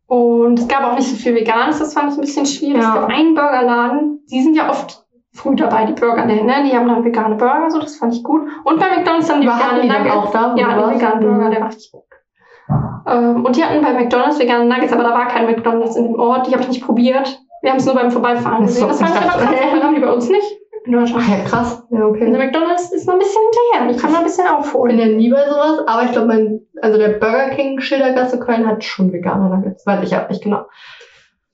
S2: Und es gab auch nicht so viel Veganes, das fand ich ein bisschen schwierig.
S1: Ja.
S2: Es gab einen Burgerladen, die sind ja oft früh dabei, die Burgerläden, ne? Die haben dann vegane Burger, so das fand ich gut. Und bei McDonalds haben die
S1: Aber hatten
S2: vegane
S1: die dann
S2: Nuggets.
S1: auch da?
S2: Ja,
S1: warst?
S2: veganen Burger, der war richtig gut. Ähm, und die hatten bei McDonalds vegane Nuggets, aber da war kein McDonalds in dem Ort. Die habe ich nicht probiert. Wir haben es nur beim Vorbeifahren gesehen. Das fand ich aber krass.
S1: Das
S2: haben die bei uns nicht Deutschland.
S1: Ach ja, krass. Ja,
S2: Also
S1: okay.
S2: McDonalds ist noch ein bisschen hinterher. Die kann man ein bisschen
S1: Ich bin
S2: aufholen.
S1: ja nie bei sowas, aber ich glaube, mein, also der Burger King Schildergasse Köln hat schon vegane Nuggets. Weiß ich ja nicht genau.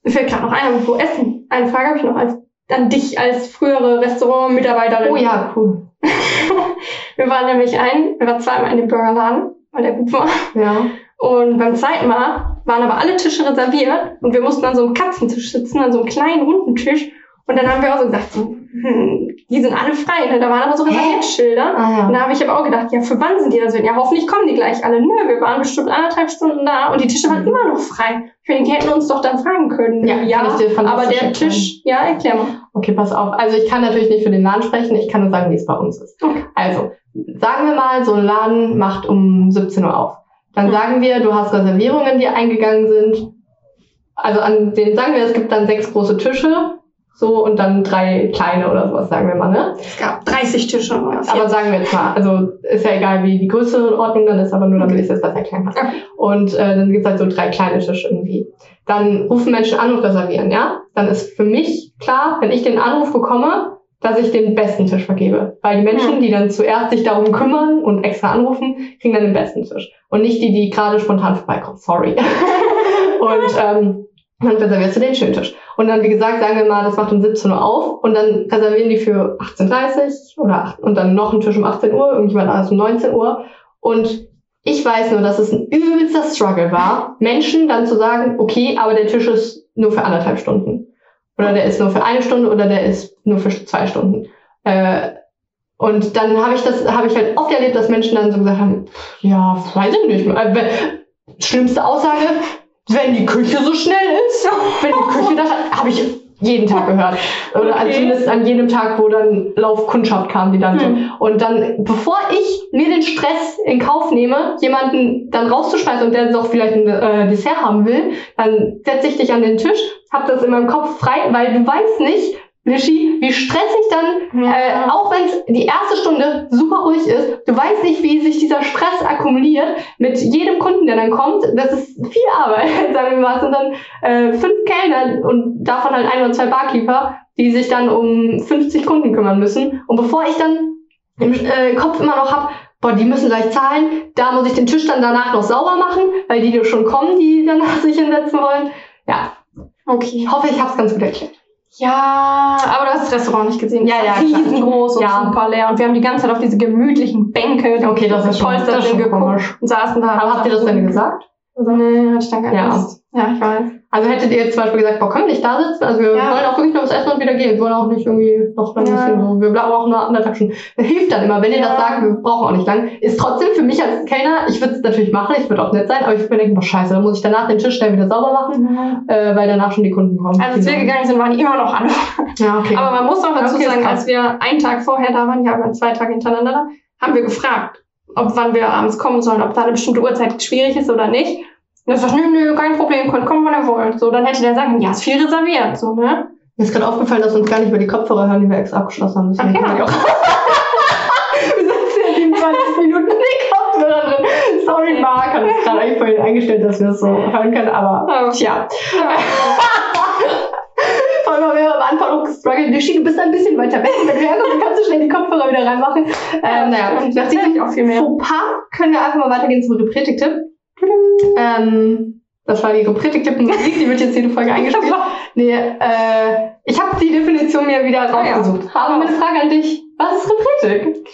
S2: Mir fällt gerade noch ein, wo essen. Eine Frage habe ich noch als, an dich als frühere Restaurant-Mitarbeiterin.
S1: Oh ja, cool.
S2: Wir waren nämlich ein, wir waren zweimal in dem Burgerladen, weil der gut war.
S1: Ja.
S2: Und beim zweiten Mal waren aber alle Tische reserviert und wir mussten an so einem Katzentisch sitzen, an so einem kleinen runden Tisch. Und dann haben wir auch so gesagt, so, die sind alle frei. Ne? Da waren aber so Reserviertschilder.
S1: Ah,
S2: Und da habe ich aber auch gedacht, ja, für wann sind die reserviert? Ja, hoffentlich kommen die gleich alle. Nö, wir waren bestimmt anderthalb Stunden da und die Tische waren immer noch frei. Ich finde, die hätten uns doch dann fragen können.
S1: Ja, kann ich dir fantastisch
S2: aber der
S1: erklären.
S2: Tisch, ja, erklär mal.
S1: Okay, pass auf. Also ich kann natürlich nicht für den Laden sprechen, ich kann nur sagen, wie es bei uns ist.
S2: Okay.
S1: Also, sagen wir mal, so ein Laden macht um 17 Uhr auf. Dann
S2: Hm.
S1: sagen wir, du hast Reservierungen, die eingegangen sind. Also an denen sagen wir, es gibt dann sechs große Tische, so und dann drei kleine oder sowas, sagen wir mal, ne?
S2: Es gab 30 Tische. oder
S1: Aber sagen wir jetzt mal, also ist ja egal, wie die größere Ordnung dann ist, aber nur damit ich das besser erklären kann.
S2: Okay.
S1: Und äh, dann gibt's halt so drei kleine Tische irgendwie. Dann rufen Menschen an und reservieren, ja? Dann ist für mich klar, wenn ich den Anruf bekomme, dass ich den besten Tisch vergebe. Weil die Menschen,
S2: Hm.
S1: die dann zuerst sich darum kümmern und extra anrufen, kriegen dann den besten Tisch. Und nicht die, die gerade spontan vorbeikommen. Sorry. und ähm, dann reservierst du den schönen Tisch. Und dann, wie gesagt, sagen wir mal, das macht um 17 Uhr auf und dann reservieren die für 18.30 Uhr oder 8, und dann noch einen Tisch um 18 Uhr, irgendjemand anders um 19 Uhr. Und ich weiß nur, dass es ein übelster Struggle war, Menschen dann zu sagen, okay, aber der Tisch ist nur für anderthalb Stunden. Oder der ist nur für eine Stunde oder der ist nur für zwei Stunden. Äh, und dann habe ich das, habe ich halt oft erlebt, dass Menschen dann so gesagt haben, ja, weiß ich nicht. Äh, wenn- schlimmste Aussage, wenn die Küche so schnell ist, wenn die Küche das habe ich jeden Tag gehört. Oder
S2: Okay.
S1: also zumindest an jedem Tag, wo dann Laufkundschaft kam, die dann so.
S2: Hm.
S1: Und dann, bevor ich mir den Stress in Kauf nehme, jemanden dann rauszuschmeißen und der doch vielleicht ein äh, Dessert haben will, dann setze ich dich an den Tisch, hab das in meinem Kopf frei, weil du weißt nicht, Lischi, wie stressig dann,
S2: Ja.
S1: äh, auch wenn es die erste Stunde super ruhig ist, du weißt nicht, wie sich dieser Stress akkumuliert mit jedem Kunden, der dann kommt. Das ist viel Arbeit, sagen wir mal. Es sind dann äh, fünf Kellner und davon halt ein oder zwei Barkeeper, die sich dann um 50 Kunden kümmern müssen. Und bevor ich dann im äh, Kopf immer noch hab, boah, die müssen gleich zahlen, da muss ich den Tisch dann danach noch sauber machen, weil die schon kommen, die danach sich hinsetzen wollen. Ja,
S2: Okay.
S1: ich hoffe, ich habe es ganz gut erklärt.
S2: Ja, aber du hast das Restaurant nicht gesehen.
S1: Ja, ja.
S2: Riesengroß und
S1: Ja.
S2: super leer. Und wir haben die ganze Zeit auf diese gemütlichen Bänke, die
S1: Okay, das ist schon-
S2: gepolstert
S1: das schon
S2: geguckt und saßen da.
S1: Aber habt ihr das denn gesagt?
S2: Nee, hatte ich dann gar
S1: Ja.
S2: nicht. Ja, ich weiß.
S1: Also hättet ihr jetzt zum Beispiel gesagt, boah, können wir nicht da sitzen? Also wir
S2: Ja.
S1: wollen auch wirklich noch was essen und wieder gehen. Wir wollen auch nicht irgendwie noch ein
S2: Ja.
S1: bisschen so, wir bleiben auch noch anderthalb Stunden. Das hilft dann immer, wenn ihr
S2: Ja.
S1: das sagt, wir brauchen auch nicht lang. Ist trotzdem für mich als Kellner, ich würde es natürlich machen, ich würde auch nett sein, aber ich würde mir denken, boah, scheiße, dann muss ich danach den Tisch schnell wieder sauber machen, äh, weil danach schon die Kunden kommen.
S2: Also als wir gegangen sind, waren die immer noch alle.
S1: Ja, okay.
S2: Aber man muss auch dazu
S1: Okay,
S2: sagen, als wir einen Tag vorher da waren, ja, wir waren zwei Tage hintereinander haben wir gefragt, ob wann wir abends kommen sollen, ob da eine bestimmte Uhrzeit schwierig ist oder nicht. Er sagt, nö, nö, kein Problem, könnt kommen, wann ihr wollt. So, dann hätte der sagen, ja, ist viel reserviert, so, ne?
S1: Mir ist gerade aufgefallen, dass wir uns gar nicht über die Kopfhörer hören, die wir extra abgeschlossen haben. Deswegen
S2: Ach ja.
S1: auch- wir sitzen ja die 20 Minuten in die Kopfhörer drin. Sorry, Marc, hat es gerade eigentlich vorhin eingestellt, dass wir es so hören können, aber
S2: Ja.
S1: tja. Vor allem haben wir am Anfang noch gestruggelt. Lischi, du bist ein bisschen weiter weg. Wenn du herkommst, kannst du schnell die Kopfhörer wieder reinmachen. Ähm, naja, nach
S2: ich auch viel mehr.
S1: Fauxpas können wir einfach mal weitergehen zum Repretik-Tipp. Ähm, das war die Repretik-Tipp-Musik, die wird jetzt jede Folge eingespielt. Nee, äh, ich habe die Definition mir wieder
S2: Ah, ja.
S1: rausgesucht. Aber meine Frage an dich, was ist Repretik?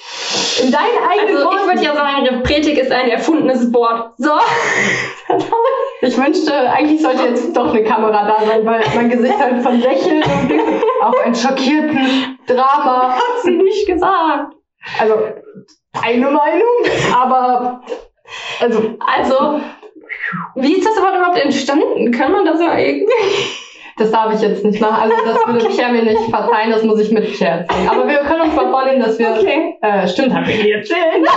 S1: In deinen eigenen
S2: Also ich
S1: Worten.
S2: würde ja sagen, Repretik ist ein erfundenes Wort. So.
S1: Ich wünschte, eigentlich sollte jetzt doch eine Kamera da sein, weil mein Gesicht halt von Lächeln und auf einen schockierten Drama.
S2: Hat sie nicht gesagt.
S1: Also, eine Meinung, aber, also,
S2: Also, wie ist das überhaupt entstanden? Kann man das ja irgendwie?
S1: das darf ich jetzt nicht machen. Also, das würde Pierre mir nicht verzeihen, das muss ich mit Pierre erzählen. Aber wir können uns mal vornehmen, dass wir,
S2: Okay.
S1: äh, stimmt, hab ich dir erzählt.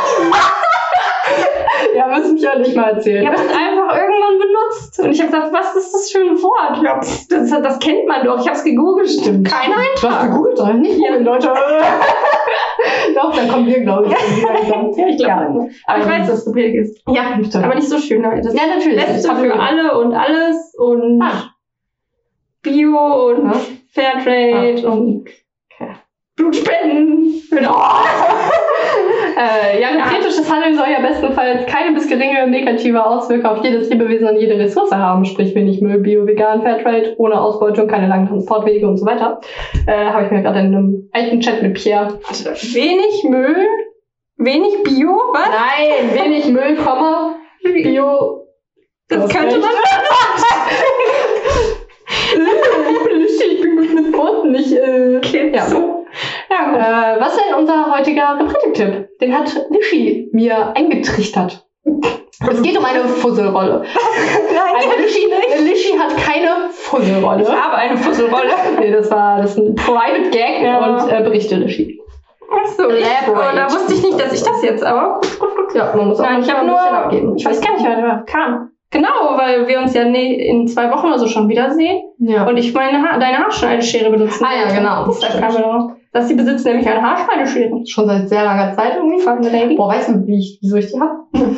S1: ja, müssen Pierre nicht mal
S2: Ich
S1: erzählen.
S2: habe es einfach irgendwann benutzt. Und ich habe gesagt, was ist das für ein Wort? Ja, das, das kennt man doch. Ich habe es gegoogelt.
S1: Stimmt.
S2: Kein
S1: Du hast
S2: Eintrag.
S1: gegoogelt, oder? Nicht googeln, Leute. Doch, dann kommen wir, glaube ich.
S2: Ja, ich glaube.
S1: Ja.
S2: Aber ich weiß, dass es Repretik ist.
S1: Ja, stimmt.
S2: Aber nicht so schön. Das
S1: ja, natürlich.
S2: Beste
S1: Das
S2: für alle und alles und
S1: Ah.
S2: Bio und
S1: Ja.
S2: Fairtrade
S1: Ah.
S2: und
S1: Okay.
S2: Blutspenden. Genau.
S1: Äh, ja, kritisches Handeln soll ja bestenfalls keine bis geringe negative Auswirkungen auf jedes Lebewesen und jede Ressource haben, sprich wenig Müll, Bio, Vegan, Fairtrade, ohne Ausbeutung, keine langen Transportwege und so weiter. Äh, Habe ich mir gerade in einem alten Chat mit Pierre.
S2: Wenig Müll, wenig Bio, was?
S1: Nein, wenig Müll, Komma, Bio.
S2: Das könnte man. ich bin gut mit Worten, nicht äh,
S1: Okay,
S2: ja.
S1: so.
S2: Ja, gut.
S1: Äh, was ist denn unser heutiger Repretik-Tipp? Den hat Lischi mir eingetrichtert. Es geht um eine Fusselrolle. Also Lischi, Lischi hat keine Fusselrolle.
S2: Ich habe eine Fusselrolle.
S1: Nee, das war das ist ein Private Gag
S2: Ja.
S1: und äh, berichte Lischi.
S2: Achso, da wusste ich nicht, dass ich das jetzt, aber gut, gut, gut.
S1: Ja, man muss auch
S2: Nein, ich habe
S1: ein bisschen
S2: nur,
S1: abgeben.
S2: ich weiß gar nicht, wer da kam. Genau, weil wir uns ja ne- in zwei Wochen oder so schon wiedersehen
S1: Ja.
S2: und ich meine ha deine Haarschneideschere benutzen
S1: Ah ja, genau.
S2: Deshalb kam mir darauf. Dass sie besitzt nämlich eine Haarschneideschere.
S1: Schon seit sehr langer Zeit irgendwie.
S2: Lady.
S1: Boah, weißt du, wie ich, wieso ich die hab?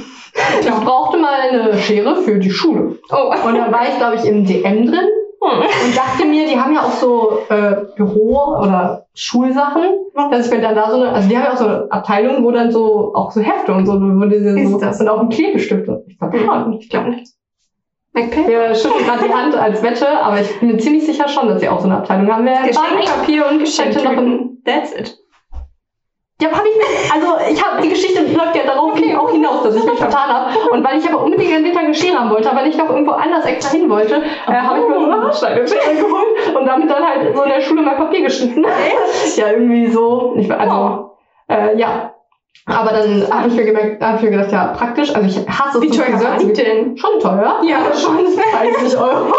S1: Ich brauchte mal eine Schere für die Schule.
S2: Oh.
S1: Und dann war ich, glaube ich, im DM drin
S2: Hm.
S1: und dachte mir, die haben ja auch so äh, Büro- oder Schulsachen, dass ich mir dann da so eine, also die haben ja auch so eine Abteilung, wo dann so auch so Hefte und so, wo diese
S2: Ist
S1: so
S2: das?
S1: und auch ein Klebestift. Ich glaube schon.
S2: Ich glaube nicht. MacPay?
S1: Wir schütteln gerade die Hand als Wette, aber ich bin mir ziemlich sicher schon, dass sie auch so eine Abteilung haben. Wir
S2: Geschenkpapier und
S1: Hätte noch
S2: Geschenktüten. That's it.
S1: Ja, hab ich mir, also ich habe die Geschichte läuft ja darauf auch hinaus, dass ich mich vertan habe. Und weil ich aber unbedingt ein Liter Geschirr haben wollte, aber nicht noch irgendwo anders extra hin wollte, äh, habe ich mir so eine Haarschneideschere geholt und damit dann halt so in der Schule mein Papier geschnitten. ja, irgendwie so. Ich, also, äh, ja. Aber dann habe ich mir gemerkt, habe ich mir gedacht, ja, praktisch. Also ich hasse es
S2: Wie teuer war die denn?
S1: Schon teuer.
S2: Ja,
S1: schon 30 Euro.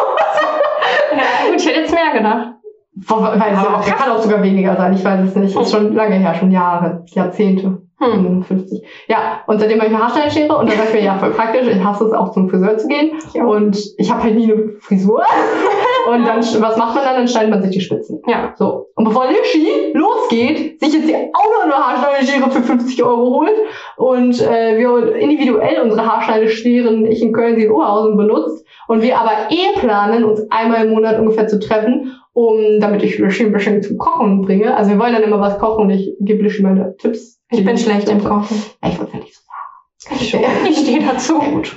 S2: Ja, gut, ich hätte jetzt mehr gedacht.
S1: Boah, weiß ich auch. Kann auch sogar weniger sein. Ich weiß es nicht. Ist schon lange her, schon Jahre, Jahrzehnte.
S2: Hm.
S1: 50. Ja, und seitdem habe ich eine Haarschneideschere und dann dachte ich mir, ja, voll praktisch. Ich hasse es auch zum Friseur zu gehen.
S2: Ja.
S1: Und ich habe halt nie eine Frisur. Und dann, was macht man dann? Dann schneidet man sich die Spitzen.
S2: Ja.
S1: So. Und bevor Lischi losgeht, sich jetzt auch noch eine Haarschneideschere für 50 Euro holt und äh, wir individuell unsere Haarschneidescheren, ich in Köln, sie in Oberhausen benutzt und wir aber eh planen, uns einmal im Monat ungefähr zu treffen, um, damit ich Lischi ein bisschen zum Kochen bringe. Also wir wollen dann immer was kochen und ich gebe Lischi meine Tipps.
S2: Ich bin schlecht im Kochen.
S1: Ja, ich wollte nicht so
S2: Ich, ich stehe dazu.
S1: gut.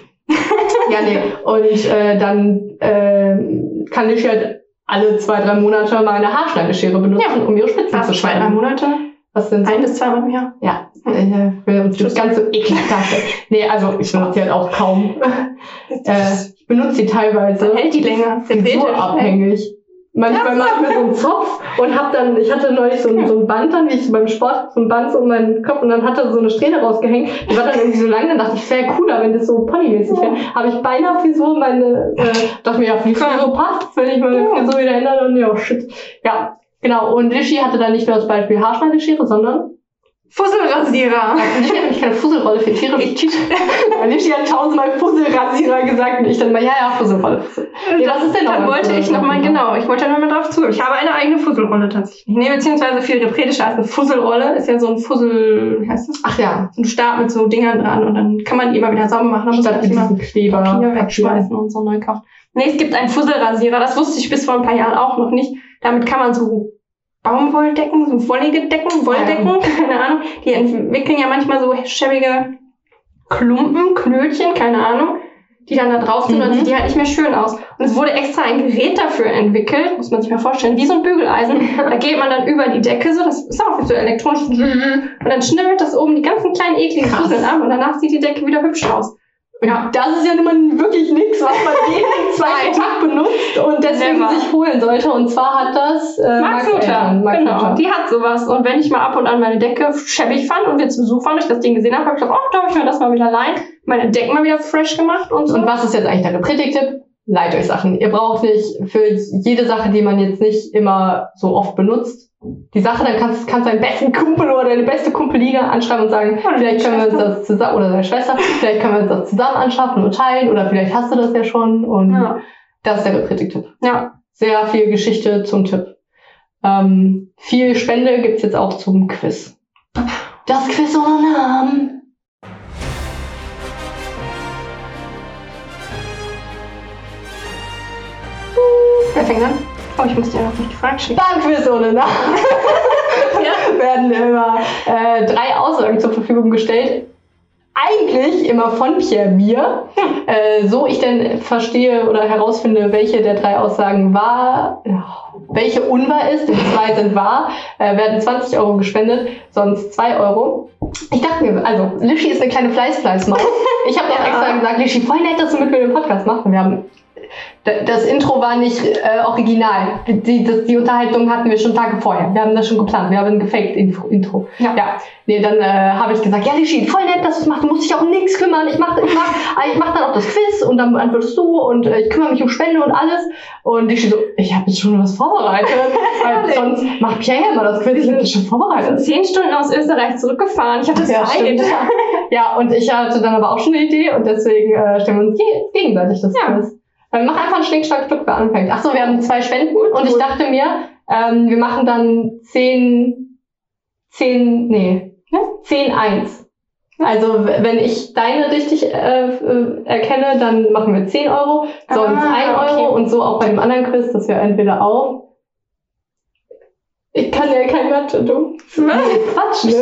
S1: ja, nee. Und äh, dann äh, kann ich halt alle zwei, drei Monate meine Haarschneideschere benutzen,
S2: Ja.
S1: um ihre Spitzen
S2: Also
S1: zu
S2: zwei, drei
S1: schneiden.
S2: Monate?
S1: Was denn so?
S2: Ein bis zweimal im Jahr?
S1: Ja, äh, will uns das ganz so eklig darstellen. Nee, also ich benutze sie halt auch kaum. Äh, ich benutze sie teilweise.
S2: Hält die länger.
S1: abhängig. Manchmal mache ich mir so einen Zopf und hab dann, ich hatte neulich so ein, so ein Band dann, wie ich beim Sport, so ein Band um meinen Kopf und dann hatte so eine Strähne rausgehängt. Die war dann irgendwie so lang, dann dachte ich, es wäre cooler, wenn das so ponymäßig wäre. Habe ich beinahe Frisur meine, äh, dachte mir, ja, Frisur passt, wenn ich meine Frisur wieder ändere und ja, shit. Ja, genau. Und Lischi hatte dann nicht nur das Beispiel Haarschneideschere, sondern
S2: Fusselrasierer.
S1: Lischi hat nämlich keine Fusselrolle für Tiere. Lischi hat tausendmal Fusselrasierer gesagt und ich dann mal, ja, ja, Fusselrolle. Fussel. Nee, was ist denn
S2: Dann
S1: ein
S2: wollte ich nochmal, genau, ich wollte nochmal drauf zu. Ich habe eine eigene Fusselrolle tatsächlich. Nee, beziehungsweise viel repretischer als eine Fusselrolle. Ist ja so ein Fussel, wie heißt das?
S1: Ach ja,
S2: So ein Stab mit so Dingern dran und dann kann man die immer wieder sauber machen. Dann muss
S1: mit
S2: immer
S1: Kleber.
S2: Papier wegschmeißen und so neu kaufen. Nee, es gibt einen Fusselrasierer. Das wusste ich bis vor ein paar Jahren auch noch nicht. Damit kann man so Baumwolldecken, so wollige Decken, Wolldecken, keine Ahnung. Die entwickeln ja manchmal so schäbige Klumpen, Knötchen, keine Ahnung, die dann da drauf sind und dann
S1: Mhm.
S2: sieht die halt nicht mehr schön aus. Und es wurde extra ein Gerät dafür entwickelt, muss man sich mal vorstellen, wie so ein Bügeleisen. Da geht man dann über die Decke, so, das ist auch so elektronisch, und dann schnibbelt das oben die ganzen kleinen ekligen. Fusseln ab und danach sieht die Decke wieder hübsch aus.
S1: Ja, das ist ja nun mal wirklich nichts, was man jeden zweiten Tag benutzt und deswegen
S2: Never.
S1: sich holen sollte. Und zwar hat das äh,
S2: Max Mutter,
S1: Eltern, Max
S2: genau.
S1: Mutter.
S2: Die hat sowas. Und wenn ich mal ab und an meine Decke schäbig fand und wir zu Besuch waren, ich das Ding gesehen habe, habe ich gedacht, oh, darf ich mir das mal wieder leihen? Meine Decken mal wieder fresh gemacht und so.
S1: Und was ist jetzt eigentlich der Predigtipp? Leiht euch Sachen. Ihr braucht nicht für jede Sache, die man jetzt nicht immer so oft benutzt, die Sache, dann kannst kannst deinen besten Kumpel oder deine beste Kumpeline anschreiben und sagen,
S2: Oder
S1: vielleicht können wir uns das zusammen, oder deine Schwester, vielleicht können wir uns das zusammen anschaffen und teilen, oder vielleicht hast du das ja schon und
S2: ja.
S1: das ist der Predigtipp.
S2: ja.
S1: Sehr viel Geschichte zum Tipp. Ähm, viel Spende gibt's jetzt auch zum Quiz. Das Quiz ohne Namen.
S2: Wer fängt an? Oh, ich muss dir noch nicht die Frage schicken.
S1: Beim Quiz ohne Namen
S2: Ja.
S1: werden immer äh, drei Aussagen zur Verfügung gestellt. Eigentlich immer von Pierre mir. Äh, so ich denn verstehe oder herausfinde, welche der drei Aussagen wahr, welche unwahr ist, denn zwei sind wahr, äh, werden 20 Euro gespendet, sonst 2 Euro. Ich dachte mir, also Lischi ist eine kleine Fleißfleißmaus. Ich habe doch
S2: Ja.
S1: extra gesagt, Lischi, voll nett, dass du mit mir den Podcast machst. Wir haben das Intro war nicht äh, original. Die, das, die Unterhaltung hatten wir schon Tage vorher. Wir haben das schon geplant. Wir haben ein gefaked Intro.
S2: Ja.
S1: ja. Nee, dann äh, habe ich gesagt, ja, Lishi, voll nett, dass du es machst. Du musst dich auch um nichts kümmern. Ich mache ich mach, ich mach dann auch das Quiz und dann antwortest du und äh, ich kümmere mich um Spende und alles. Und Lishi so, ich habe jetzt schon was vorbereitet. Weil sonst macht Pierre ja immer das Quiz. Ich habe das schon vorbereitet.
S2: Zehn Stunden aus Österreich zurückgefahren. Ich hatte
S1: Ja,
S2: Zeit.
S1: stimmt. Ja, und ich hatte dann aber auch schon eine Idee und deswegen äh, stellen wir uns ge gegenseitig das
S2: Ja.
S1: Quiz. Wir machen einfach einen Schnickschnack, wer anfängt. Achso, wir haben zwei Spenden und ich dachte mir, ähm, wir machen dann 10, 10, nee, ne? 10, 1. Also wenn ich deine richtig äh, äh, erkenne, dann machen wir 10 Euro, sonst
S2: Ah,
S1: 1 Euro
S2: okay.
S1: und so auch bei dem anderen Quiz, dass wir entweder auch. Ich kann ja kein Mathe, du. Quatsch, ne?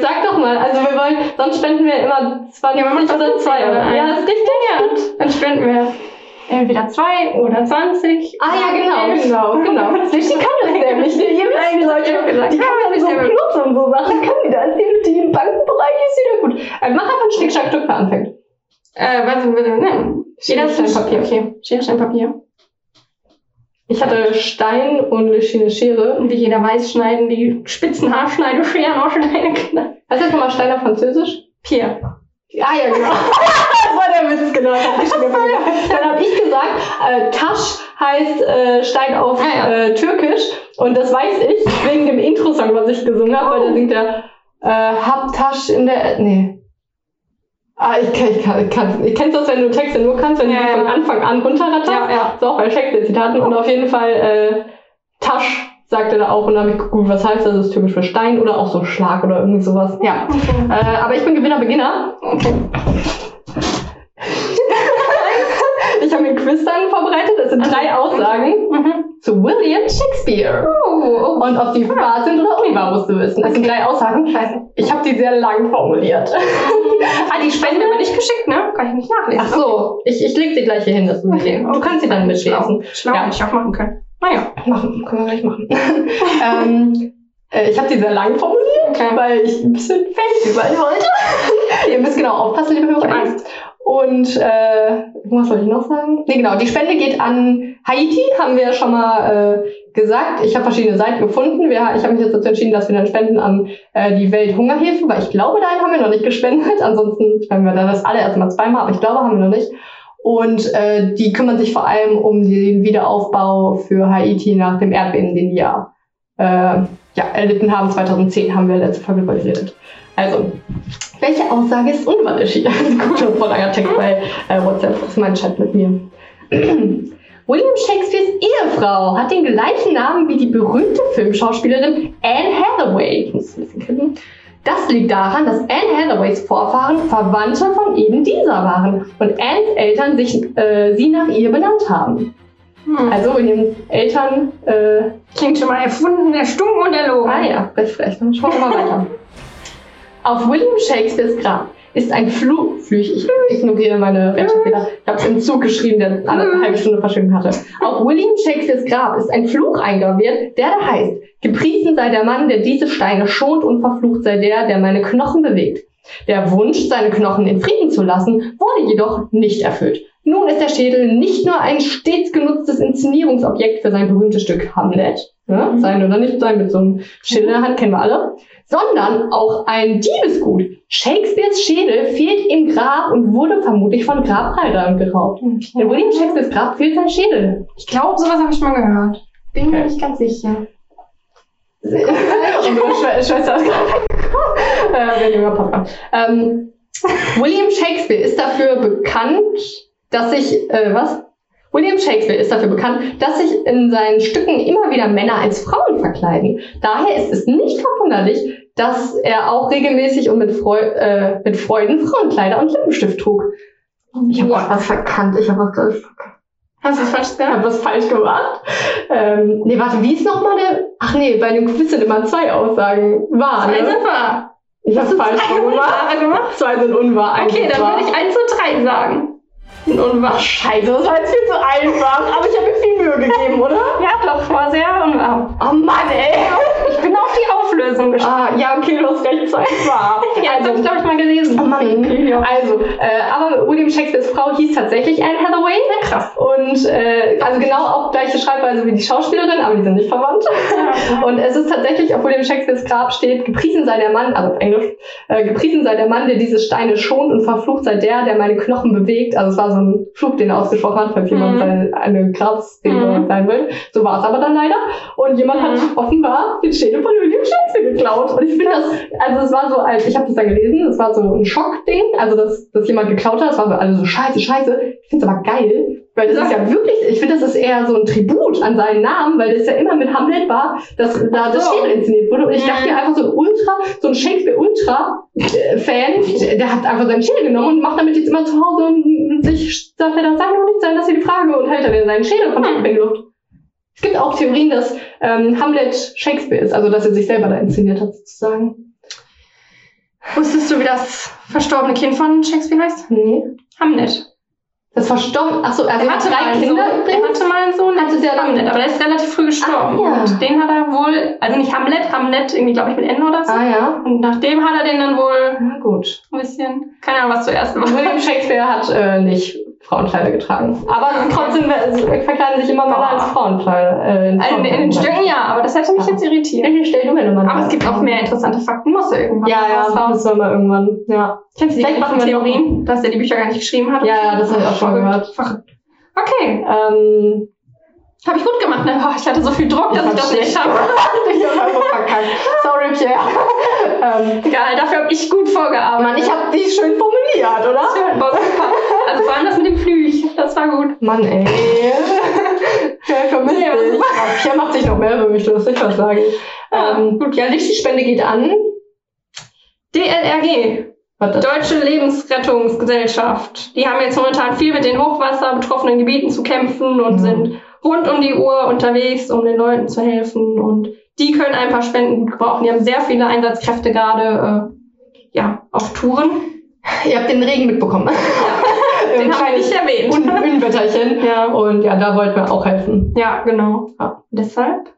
S1: Sag doch mal, also wir wollen, sonst spenden wir immer 20
S2: Ja,
S1: oder
S2: 50
S1: 2
S2: oder
S1: Euro. Ja,
S2: eins.
S1: ist richtig.
S2: Ja, dann spenden wir entweder zwei oder 20.
S1: Ah ja, genau, genau, genau. Lishi kann das nämlich. Die, ihr wisst, die Leute, die kann
S2: ja,
S1: so Plus und so Sachen, kann die da. Ist die, die im Bankenbereich ist sie da gut. Also mach einfach einen Schnickschnack, Stück, wer anfängt.
S2: Äh, warte, bitte, ne?
S1: Schere, Stein, Papier.
S2: Okay, Schere, Stein, Papier.
S1: Ich hatte Stein und eine Schere.
S2: Und wie jeder weiß, schneiden die spitzen Haarschneidescheren auch schon eine Kinder.
S1: Was ist jetzt nochmal Stein auf Französisch?
S2: Pierre.
S1: Ah ja, genau. das war der Witz, genau. Dann habe ich gesagt, äh, Tasch heißt äh, Stein auf
S2: Ah, ja.
S1: äh, Türkisch. Und das weiß ich wegen dem Intro-Song, was ich gesungen habe, weil da singt er äh, Hab Tasch in der... Nee. Ah, ich kann, ich kann, ich kann. Ich kenn's das, wenn du Texte nur kannst, wenn
S2: Ja,
S1: du
S2: ja.
S1: von Anfang an runterratterst.
S2: Ja, ja.
S1: So auch bei Shakespeare-Zitaten. Und auf jeden Fall äh, Tasch sagte er auch. Und dann habe ich geguckt, was heißt das? Das ist türkisch für Stein oder auch so Schlag oder irgendwie sowas. Ja. Äh, aber ich bin Gewinner, Beginner.
S2: Okay.
S1: Ich habe mir Quiz dann vorbereitet. Das sind drei Aussagen
S2: Mhm.
S1: zu William Shakespeare.
S2: Oh, oh.
S1: Und ob die wahr sind oder unwahr, musst du wissen. Das sind drei Aussagen.
S2: Scheiße.
S1: Ich habe die sehr lang formuliert.
S2: Ah, die Spende wird nicht geschickt, ne? Kann ich nicht nachlesen.
S1: Ach so, ich, ich leg sie gleich hier hin, dass du sie
S2: Okay.
S1: Du kannst sie dann mitlesen.
S2: Schlau,
S1: Ja.
S2: ich auch machen können. Naja.
S1: Machen, können wir gleich machen. ähm, äh, ich habe die sehr lang formuliert,
S2: Okay.
S1: weil ich ein bisschen fancy sein wollte. Ihr müsst genau aufpassen, liebe Hörer.
S2: Angst.
S1: Und äh, was soll ich noch sagen? Nee, genau, die Spende geht an Haiti, haben wir ja schon mal äh, gesagt. Ich habe verschiedene Seiten gefunden. Wir, ich habe mich jetzt dazu entschieden, dass wir dann spenden an äh, die Welthungerhilfe, weil ich glaube, dahin haben wir noch nicht gespendet. Ansonsten spenden wir da das allererste Mal zweimal, aber ich glaube, haben wir noch nicht. Und äh, die kümmern sich vor allem um den Wiederaufbau für Haiti nach dem Erdbeben, den ja, äh, ja erlitten haben. 2010 haben wir letzte Folge darüber geredet. Also, welche Aussage ist unwahrscheinlich? Ein guter und voll langer Text bei äh, WhatsApp. Ist mein Chat mit mir. William Shakespeares Ehefrau hat den gleichen Namen wie die berühmte Filmschauspielerin Anne Hathaway. Ich muss ein bisschen kippen. Das liegt daran, dass Anne Hathaways Vorfahren Verwandte von eben dieser waren und Annes Eltern sich äh, sie nach ihr benannt haben.
S2: Hm.
S1: Also Williams Eltern, äh,
S2: Klingt schon mal erfunden, erstunken und erlogen.
S1: ah ja, frech, frech, dann schauen wir mal weiter. Auf William Shakespeares Grab ist ein Fluch, Flüch, ich ignoriere meine Rechtschreibfehler, ich habe es im Zug geschrieben, der eine halbe Stunde Verschwimmen hatte. Auf William Shakespeares Grab ist ein Fluch eingraviert, der da heißt, gepriesen sei der Mann, der diese Steine schont und verflucht sei der, der meine Knochen bewegt. Der Wunsch, seine Knochen in Frieden zu lassen, wurde jedoch nicht erfüllt. Nun ist der Schädel nicht nur ein stets genutztes Inszenierungsobjekt für sein berühmtes Stück Hamlet, ne? sein oder nicht sein mit so einem Schild in der Hand, kennen wir alle, sondern auch ein Diebesgut. Shakespeares Schädel fehlt im Grab und wurde vermutlich von Grabreitern geraubt. In William Shakespeares Grab fehlt sein Schädel.
S2: Ich glaube, sowas habe ich schon mal gehört. Bin mir
S1: Okay.
S2: nicht ganz sicher.
S1: Unsere Schwe Schwester ist gerade äh. Ähm, William Shakespeare ist dafür bekannt, dass sich, äh, was? William Shakespeare ist dafür bekannt, dass sich in seinen Stücken immer wieder Männer als Frauen verkleiden. Daher ist es nicht verwunderlich, dass er auch regelmäßig und mit, Freu äh, mit Freuden Frauenkleider und Lippenstift trug. Ich habe
S2: Ja.
S1: was verkannt. Ich habe was falsch
S2: Hast du es falsch
S1: ich
S2: gesagt?
S1: habe was falsch gemacht. Ähm, nee, warte, wie ist nochmal der. Ach nee, bei dem Quiz sind immer zwei Aussagen wahr.
S2: Zwei
S1: Ne?
S2: sind wahr.
S1: Ich habe falsch gemacht. Zwei sind unwahr. eins
S2: Okay, dann würde ich 1 zu 3 sagen. Ein unwahr.
S1: Scheiße, das war jetzt viel zu einfach. Aber ich habe mir viel Mühe gegeben, oder?
S2: Ja, doch, war sehr unwahr.
S1: Oh Mann, ey.
S2: Ich bin auf die Auflösung geschrieben.
S1: Ah, ja, okay, du hast recht, zwei war.
S2: Ja, das habe ich, glaube ich, mal gelesen.
S1: Oh Mann.
S2: Ja.
S1: Also, äh, aber William Shakespeares Frau hieß tatsächlich Anne Hathaway.
S2: Ja, krass.
S1: Und äh, also genau auch gleiche Schreibweise wie die Schauspielerin, aber die sind nicht verwandt. Und es ist tatsächlich auf William Shakespeares Grab steht, gepriesen sei der Mann, also auf Englisch, äh, gepriesen sei der Mann, der diese Steine schont und verflucht sei der, der meine Knochen bewegt. Also es war so ein Flug, den er ausgesprochen hat, falls jemand
S2: Mhm.
S1: eine Grabsrede
S2: Mhm.
S1: sein will. So war es aber dann leider. Und jemand hat
S2: Mhm.
S1: offenbar den Schädel von William Shakespeare geklaut. Und ich finde das, also es war so, als ich habe das dann gelesen, es war so ein Schockding, also dass, dass jemand geklaut hat, es war für alle so scheiße, scheiße. Ich finde es aber geil, weil das ist ja wirklich, ich finde, das ist eher so ein Tribut an seinen Namen, weil das ja immer mit Hamlet war, dass da das
S2: so.
S1: Schädel inszeniert wurde. Und ich
S2: Mhm.
S1: dachte mir einfach so ein Ultra, so ein Shakespeare-Ultra-Fan, der hat einfach seinen Schädel genommen und macht damit jetzt immer zu Hause und sich sagt er, das sei doch nicht sein, dass hier die Frage und hält er dir seinen Schädel von in die Luft. Es gibt auch Theorien, dass ähm, Hamlet Shakespeare ist, also dass er sich selber da inszeniert hat, sozusagen.
S2: Wusstest du, wie das verstorbene Kind von Shakespeare heißt?
S1: Nee.
S2: Hamlet.
S1: Das verstorben. Achso, also
S2: Er
S1: er hat
S2: hatte
S1: drei Kinder
S2: Sohn, er hatte mal einen Sohn,
S1: Hatte der
S2: Hamlet, aber der ist relativ früh gestorben.
S1: Ah, ja.
S2: Und den hat er wohl, also nicht Hamlet, Hamlet irgendwie, glaube ich, mit N oder so.
S1: Ah ja.
S2: Und nachdem hat er den dann wohl
S1: Na gut.
S2: ein bisschen, keine Ahnung, was zuerst war.
S1: William Shakespeare hat äh, nicht Frauenkleider getragen. Aber trotzdem äh, verkleiden sich immer Männer als Frauenkleider. Äh, in
S2: Also in, den Stücken ja, aber das hätte mich jetzt irritiert.
S1: Welche stell du mir nochmal
S2: Aber es gibt auch mehr interessante Fakten, muss er irgendwann
S1: Ja, ja, das soll mal irgendwann. Ja.
S2: Kennst du die
S1: Vielleicht machen wir
S2: Theorien, dass er die Bücher gar nicht geschrieben hat?
S1: Ja, ja, das habe ich auch schon gehört.
S2: Verrückt. Okay,
S1: Ähm,
S2: habe ich gut gemacht. Ne? Oh, ich hatte so viel Druck, dass ich das nicht schaffe.
S1: ich habe einfach verkackt. Sorry, Pierre. ähm,
S2: Egal, dafür habe ich gut vorgearbeitet.
S1: Mann, ich habe die schön formuliert, oder?
S2: Ja, war super. Also vor allem das mit dem Flüch, das war gut.
S1: Mann, ey. Pierre vermisst
S2: Nee,
S1: dich. Pierre macht sich noch mehr über mich lustig, was sagen.
S2: Ja,
S1: Ähm, gut, ja, Lichtspende geht an.
S2: DLRG? Deutsche Lebensrettungsgesellschaft. Die haben jetzt momentan viel mit den Hochwasser betroffenen Gebieten zu kämpfen und
S1: Mhm.
S2: sind rund um die Uhr unterwegs, um den Leuten zu helfen. Und die können ein paar Spenden gut gebrauchen. Die haben sehr viele Einsatzkräfte gerade äh, ja, auf Touren.
S1: Ihr habt den Regen mitbekommen.
S2: Den haben wir nicht erwähnt.
S1: Un Unwetterchen.
S2: Ja.
S1: Und ja, da wollten wir auch helfen.
S2: Ja, genau.
S1: Ja.
S2: Deshalb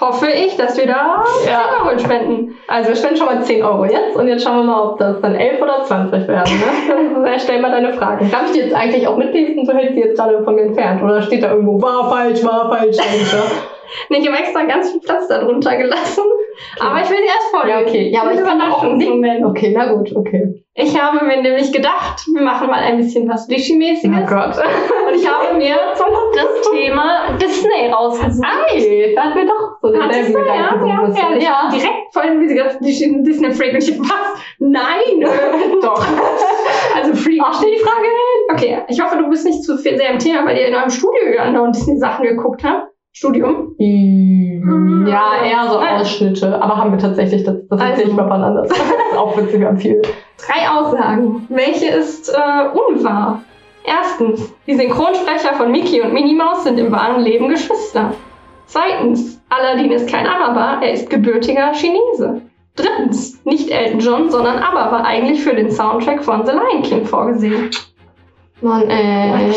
S2: hoffe ich, dass wir da
S1: Ja.
S2: Euro spenden.
S1: Also wir spenden schon mal 10 Euro jetzt und jetzt schauen wir mal, ob das dann 11 oder 20 werden. Ne? Dann Stell mal deine Fragen. Darf ich die jetzt eigentlich auch mitlesen? So hält sie jetzt gerade von mir entfernt. Oder steht da irgendwo, war falsch, war falsch, eigentlich,
S2: Nee, ich habe extra ganz viel Platz darunter gelassen. Aber ich will sie erst vorlesen.
S1: Ja, okay. Ja, aber ich kann auch nicht.
S2: Überraschungsmoment.
S1: Okay, na gut, okay.
S2: Ich habe mir nämlich gedacht, wir machen mal ein bisschen was Wischi-mäßiges.
S1: Oh Gott.
S2: Und ich habe mir das Thema Disney rausgesucht.
S1: Ei, da hatten wir doch so
S2: du? Ja,
S1: Gedanken.
S2: ja,
S1: bisschen.
S2: ja,
S1: ja.
S2: Direkt vorhin, wie sie gesagt Disney-Freak. Und ich, was? Nein! Doch. Also Freak.
S1: Ach, stell die Frage.
S2: Okay, ich hoffe, du bist nicht zu viel sehr im Thema, weil ihr in eurem Studio andauernd Disney-Sachen geguckt habt. Studium.
S1: Ja, eher so. Ausschnitte. Aber haben wir tatsächlich, das, das erzähle ich
S2: Also.
S1: mal wann anders. Das ist auch witzig, haben viel.
S2: Drei Aussagen. Welche ist äh, unwahr? Erstens, die Synchronsprecher von Mickey und Minnie Maus sind im wahren Leben Geschwister. Zweitens, Aladdin ist kein Araber, er ist gebürtiger Chinese. Drittens, nicht Elton John, sondern ABBA war eigentlich für den Soundtrack von The Lion King vorgesehen.
S1: Mann, ey.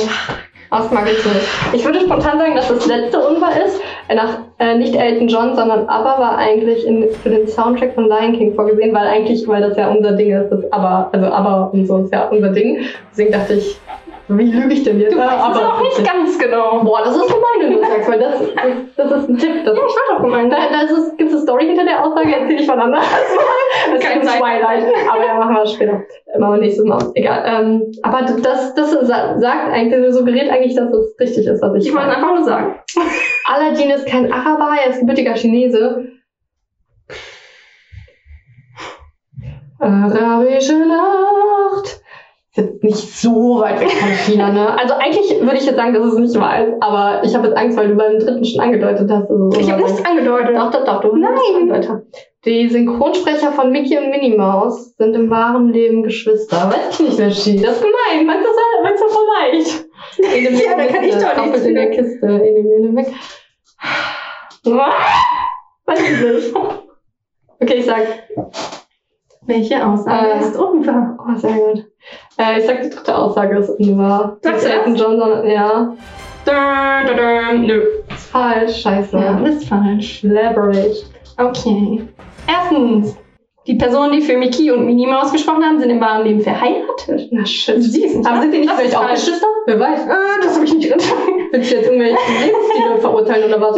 S1: Das mag ich nicht. Ich würde spontan sagen, dass das letzte unwahr ist. Nach, äh, nicht Elton John, sondern ABBA war eigentlich in, für den Soundtrack von Lion King vorgesehen, weil eigentlich, weil das ja unser Ding ist, das ABBA, also ABBA und so ist ja unser Ding. Deswegen dachte ich, wie lüge ich denn jetzt?
S2: Du weißt es
S1: Aber
S2: auch nicht ganz genau.
S1: Boah, das ist gemein, wenn du das sagst, weil das, das, das ist ein Tipp. Das,
S2: Ja, ich war doch gemeint.
S1: da, da es, gibt es eine Story hinter der Aussage, erzähle ich von anders. Das
S2: Keine
S1: ist
S2: Zeit.
S1: Twilight. Aber ja, machen wir später. Machen wir nächstes Mal. Egal. Ähm, aber das, das sa- sagt eigentlich, suggeriert eigentlich, dass es richtig ist, was ich
S2: Ich wollte es einfach nur sagen.
S1: Aladdin ist kein Araber, er ist gebürtiger Chinese. Arabische Nacht. Jetzt nicht so weit weg von China, ne? Also eigentlich würde ich jetzt sagen, dass es nicht wahr ist, aber ich habe jetzt Angst, weil du beim dritten schon angedeutet hast. es
S2: Ich habe nichts angedeutet.
S1: doch, doch, doch, du
S2: Nein.
S1: angedeutet. Die Synchronsprecher von Mickey und Minnie Maus sind im wahren Leben Geschwister. Weiß ich nicht, Neschi. Das ist gemein. Meinst du, meinst du voll leicht?
S2: Ja, da kann ich doch nichts
S1: in der. Kiste. In dem weg. Weiß ich nicht. Okay, ich sag.
S2: Welche Aussage
S1: Äh,
S2: ist unwahr?
S1: Oh, sehr gut. Äh, ich sag, die dritte Aussage ist unwahr.
S2: Sagst du
S1: Elton? John, sondern, ja.
S2: Dun, dun, dun. Nö.
S1: Ist falsch. Scheiße.
S2: Ja, ist falsch.
S1: Leverage.
S2: Okay. Erstens, die Personen, die für Mickey und Minnie Maus gesprochen haben, sind im wahren Leben verheiratet.
S1: Na shit.
S2: Sie ist nicht
S1: Aber sind die nicht vielleicht auch. Geschwister? Wer weiß.
S2: Äh, das habe ich nicht drin.
S1: Willst du jetzt irgendwelche Lebensstile verurteilen oder was?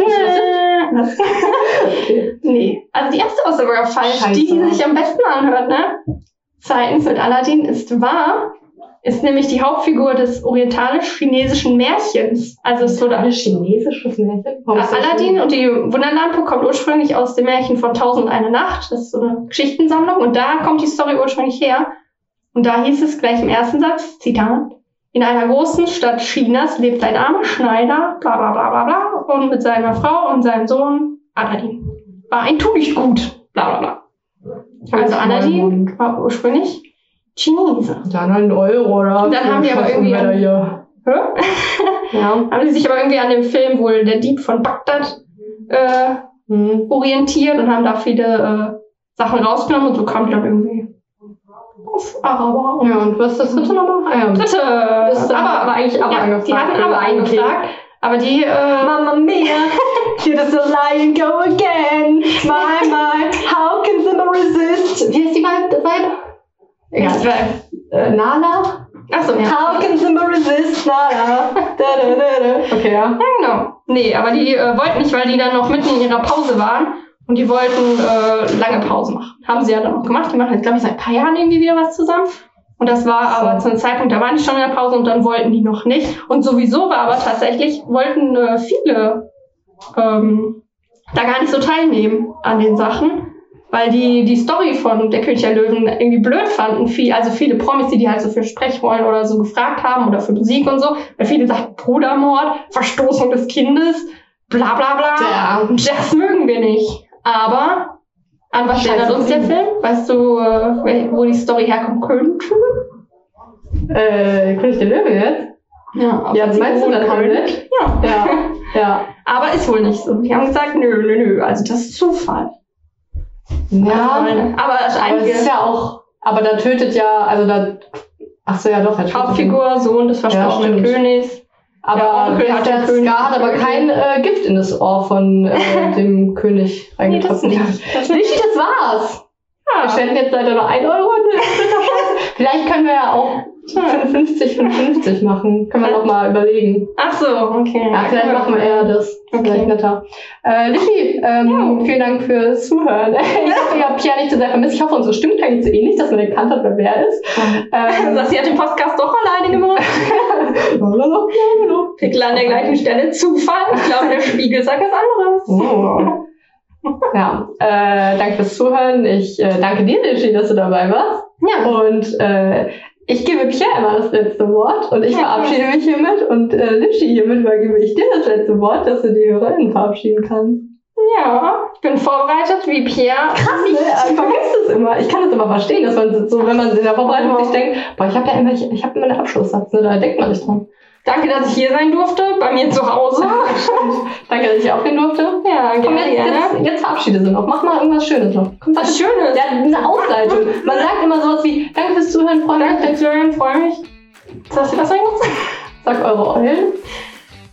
S2: Nee. Also die erste Aussage war falsch,
S1: Scheiße.
S2: die, die sich am besten anhört, ne? Zweitens, mit Aladdin ist wahr, ist nämlich die Hauptfigur des orientalisch-chinesischen Märchens. Also es wurde
S1: Ein chinesisches Märchen?
S2: Aladdin und die Wunderlampe kommt ursprünglich aus dem Märchen von Tausend eine Nacht. Das ist so eine Geschichtensammlung und da kommt die Story ursprünglich her. Und da hieß es gleich im ersten Satz, Zitat, in einer großen Stadt Chinas lebt ein armer Schneider, bla bla bla bla bla, und mit seiner Frau und seinem Sohn Aladdin. War ein Tunichtgut, bla bla bla. Also Aladdin war ursprünglich Chinese.
S1: Dann halt ein Euro oder?
S2: Dann haben die aber irgendwie. Hä?
S1: Ja.
S2: Haben sie sich aber irgendwie an dem Film wohl Der Dieb von Bagdad äh,
S1: Hm.
S2: orientiert und haben da viele äh, Sachen rausgenommen und so kam die dann irgendwie auf Araber.
S1: Ja, und was ist das dritte nochmal? Ah, ja.
S2: Dritte.
S1: Das aber, aber eigentlich aber
S2: ja,
S1: angefragt.
S2: die hatten aber angefragt. Aber die, äh,
S1: Mamma mia, here does the lion go again. My, my, how can Simba resist? Wie heißt die? Weib? Egal. Äh, Nala?
S2: achso, ja.
S1: How can Simba resist Nala? Da, da, da, da. Okay, ja.
S2: Ja, genau. Nee, aber die äh, wollten nicht, weil die dann noch mitten in ihrer Pause waren und die wollten äh, lange Pause machen. Haben sie ja dann auch gemacht. Die machen jetzt, glaube ich, seit ein paar Jahren irgendwie wieder was zusammen. Und das war aber zu einem Zeitpunkt, da waren die schon in der Pause und dann wollten die noch nicht. Und sowieso war aber tatsächlich, wollten äh, viele ähm, da gar nicht so teilnehmen an den Sachen, weil die die Story von Der König der Löwen irgendwie blöd fanden. Viel, also viele Promis, die die halt so für Sprechrollen oder so gefragt haben oder für Musik und so. Weil viele sagten Brudermord, Verstoßung des Kindes, bla bla bla.
S1: Ja.
S2: Das mögen wir nicht. Aber an was erinnert uns der Film? Weißt du, äh, wo die Story herkommen könnte?
S1: Äh, König der Löwe jetzt?
S2: Ja, auf
S1: Ja, meinst du
S2: können.
S1: Hamlet?
S2: Ja.
S1: Ja. Ja.
S2: Aber ist wohl nicht so. Die haben gesagt, nö, nö, nö. Also das ist Zufall.
S1: Ja.
S2: Also, aber das
S1: Aber
S2: einzige
S1: es ist ja auch, aber da tötet ja, also da, ach so, ja doch.
S2: Hauptfigur, Sohn des verstorbenen
S1: stimmt.
S2: Königs. Der
S1: Aber
S2: Onkel hat
S1: der
S2: König
S1: hat aber kein äh, Gift in das Ohr von äh, dem König
S2: Nee, das
S1: reingetroffen.
S2: nicht. Das
S1: Nicht, das war's. Wir
S2: Ja.
S1: schenken jetzt leider noch 1 Euro. Vielleicht können wir ja auch 55, 55 machen. Können wir noch mal überlegen.
S2: Ach so, okay.
S1: Ja, vielleicht machen wir eher das.
S2: Okay.
S1: Vielleicht netter. Äh, Lissy, ähm, vielen Dank fürs Zuhören. Ich hoffe, ihr habt Pia nicht zu sehr vermisst. Ich hoffe, unsere Stimmen nicht so ähnlich, dass man erkannt hat, wer wer ist. Ähm,
S2: Das, sie hat den Podcast doch alleine gemacht. Pickel an der gleichen Stelle. Zufall. Ich glaube, der Spiegel sagt was anderes.
S1: Oh. Ja, äh, danke fürs Zuhören. Ich äh, danke dir, Lissy, dass du dabei warst.
S2: Ja.
S1: Und äh, ich gebe Pierre immer das letzte Wort und ich
S2: Ja,
S1: verabschiede mich hiermit und äh, Lissy hiermit übergebe ich dir das letzte Wort, dass du die HörerInnen verabschieden kannst.
S2: Ja, ich bin vorbereitet wie Pierre.
S1: Krass, ne? Ich das immer. Ich kann das immer verstehen, dass man so, wenn man in der Vorbereitung sich denkt, boah, ich habe ja immer, ich, ich habe immer einen Abschlusssatz, ne? da denkt man nicht dran.
S2: Danke, dass ich hier sein durfte, bei mir zu Hause.
S1: Danke, dass ich aufgehen durfte.
S2: Ja,
S1: Komm,
S2: gerne,
S1: jetzt, jetzt, verabschiede sie noch. Mach mal irgendwas Schönes noch. Komm, sag
S2: Was Schönes.
S1: Ja, eine Ausleitung. Man sagt immer sowas wie, danke fürs Zuhören, Freunde.
S2: Danke, Florian, freue mich. Sagst du das eigentlich?
S1: Sag eure Eulen.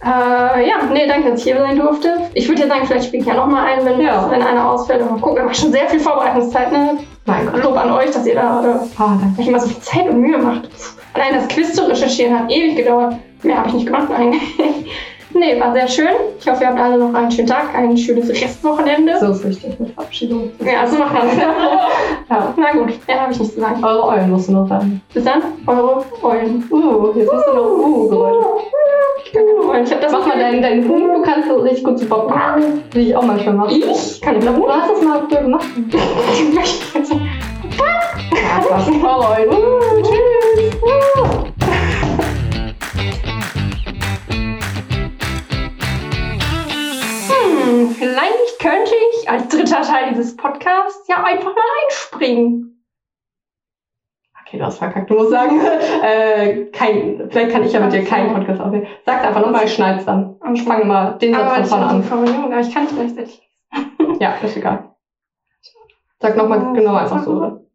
S2: Äh, ja, nee, danke, dass ich hier sein durfte. Ich würde ja sagen, vielleicht spiele ich ja nochmal ein, wenn,
S1: Ja.
S2: wenn einer ausfällt. Aber gucken, wir haben schon sehr viel Vorbereitungszeit. Ne?
S1: Mein Gott.
S2: Lob an euch, dass ihr da äh,
S1: Ah,
S2: euch immer so viel Zeit und Mühe macht. Allein das Quiz zu recherchieren hat ewig gedauert. Mehr habe ich nicht gemacht eigentlich. nee, war sehr schön. Ich hoffe, ihr habt alle noch einen schönen Tag, ein schönes Restwochenende.
S1: So ist richtig mit Verabschiedung.
S2: Ja, so macht man
S1: Ja.
S2: Na gut, mehr habe ich nicht zu sagen.
S1: Eure Eulen musst du noch sagen.
S2: Bis dann, eure Eulen.
S1: Uh, jetzt hast du noch Uh Geräusche.
S2: Ich kann keine Eulen. Ich das
S1: Mach mal deinen, deinen Huhn, du kannst so richtig gut zu Bob. Will ich auch manchmal machen.
S2: Ich kann
S1: Ich glaube, du hast das mal früher gemacht. Ja, das war's. Eulen. Uh, tschüss. Uh.
S2: Vielleicht könnte ich als dritter Teil dieses Podcasts ja einfach mal einspringen.
S1: Okay, du hast verkackt. Du musst sagen, äh, kein, vielleicht kann ich ja mit dir keinen Podcast aufnehmen. Sag's einfach nochmal, ich schneid's dann. Ich fange mal den Satz von vorne an.
S2: Aber ich kann es gleichzeitig.
S1: Ja, ist egal. Sag nochmal genau einfach so.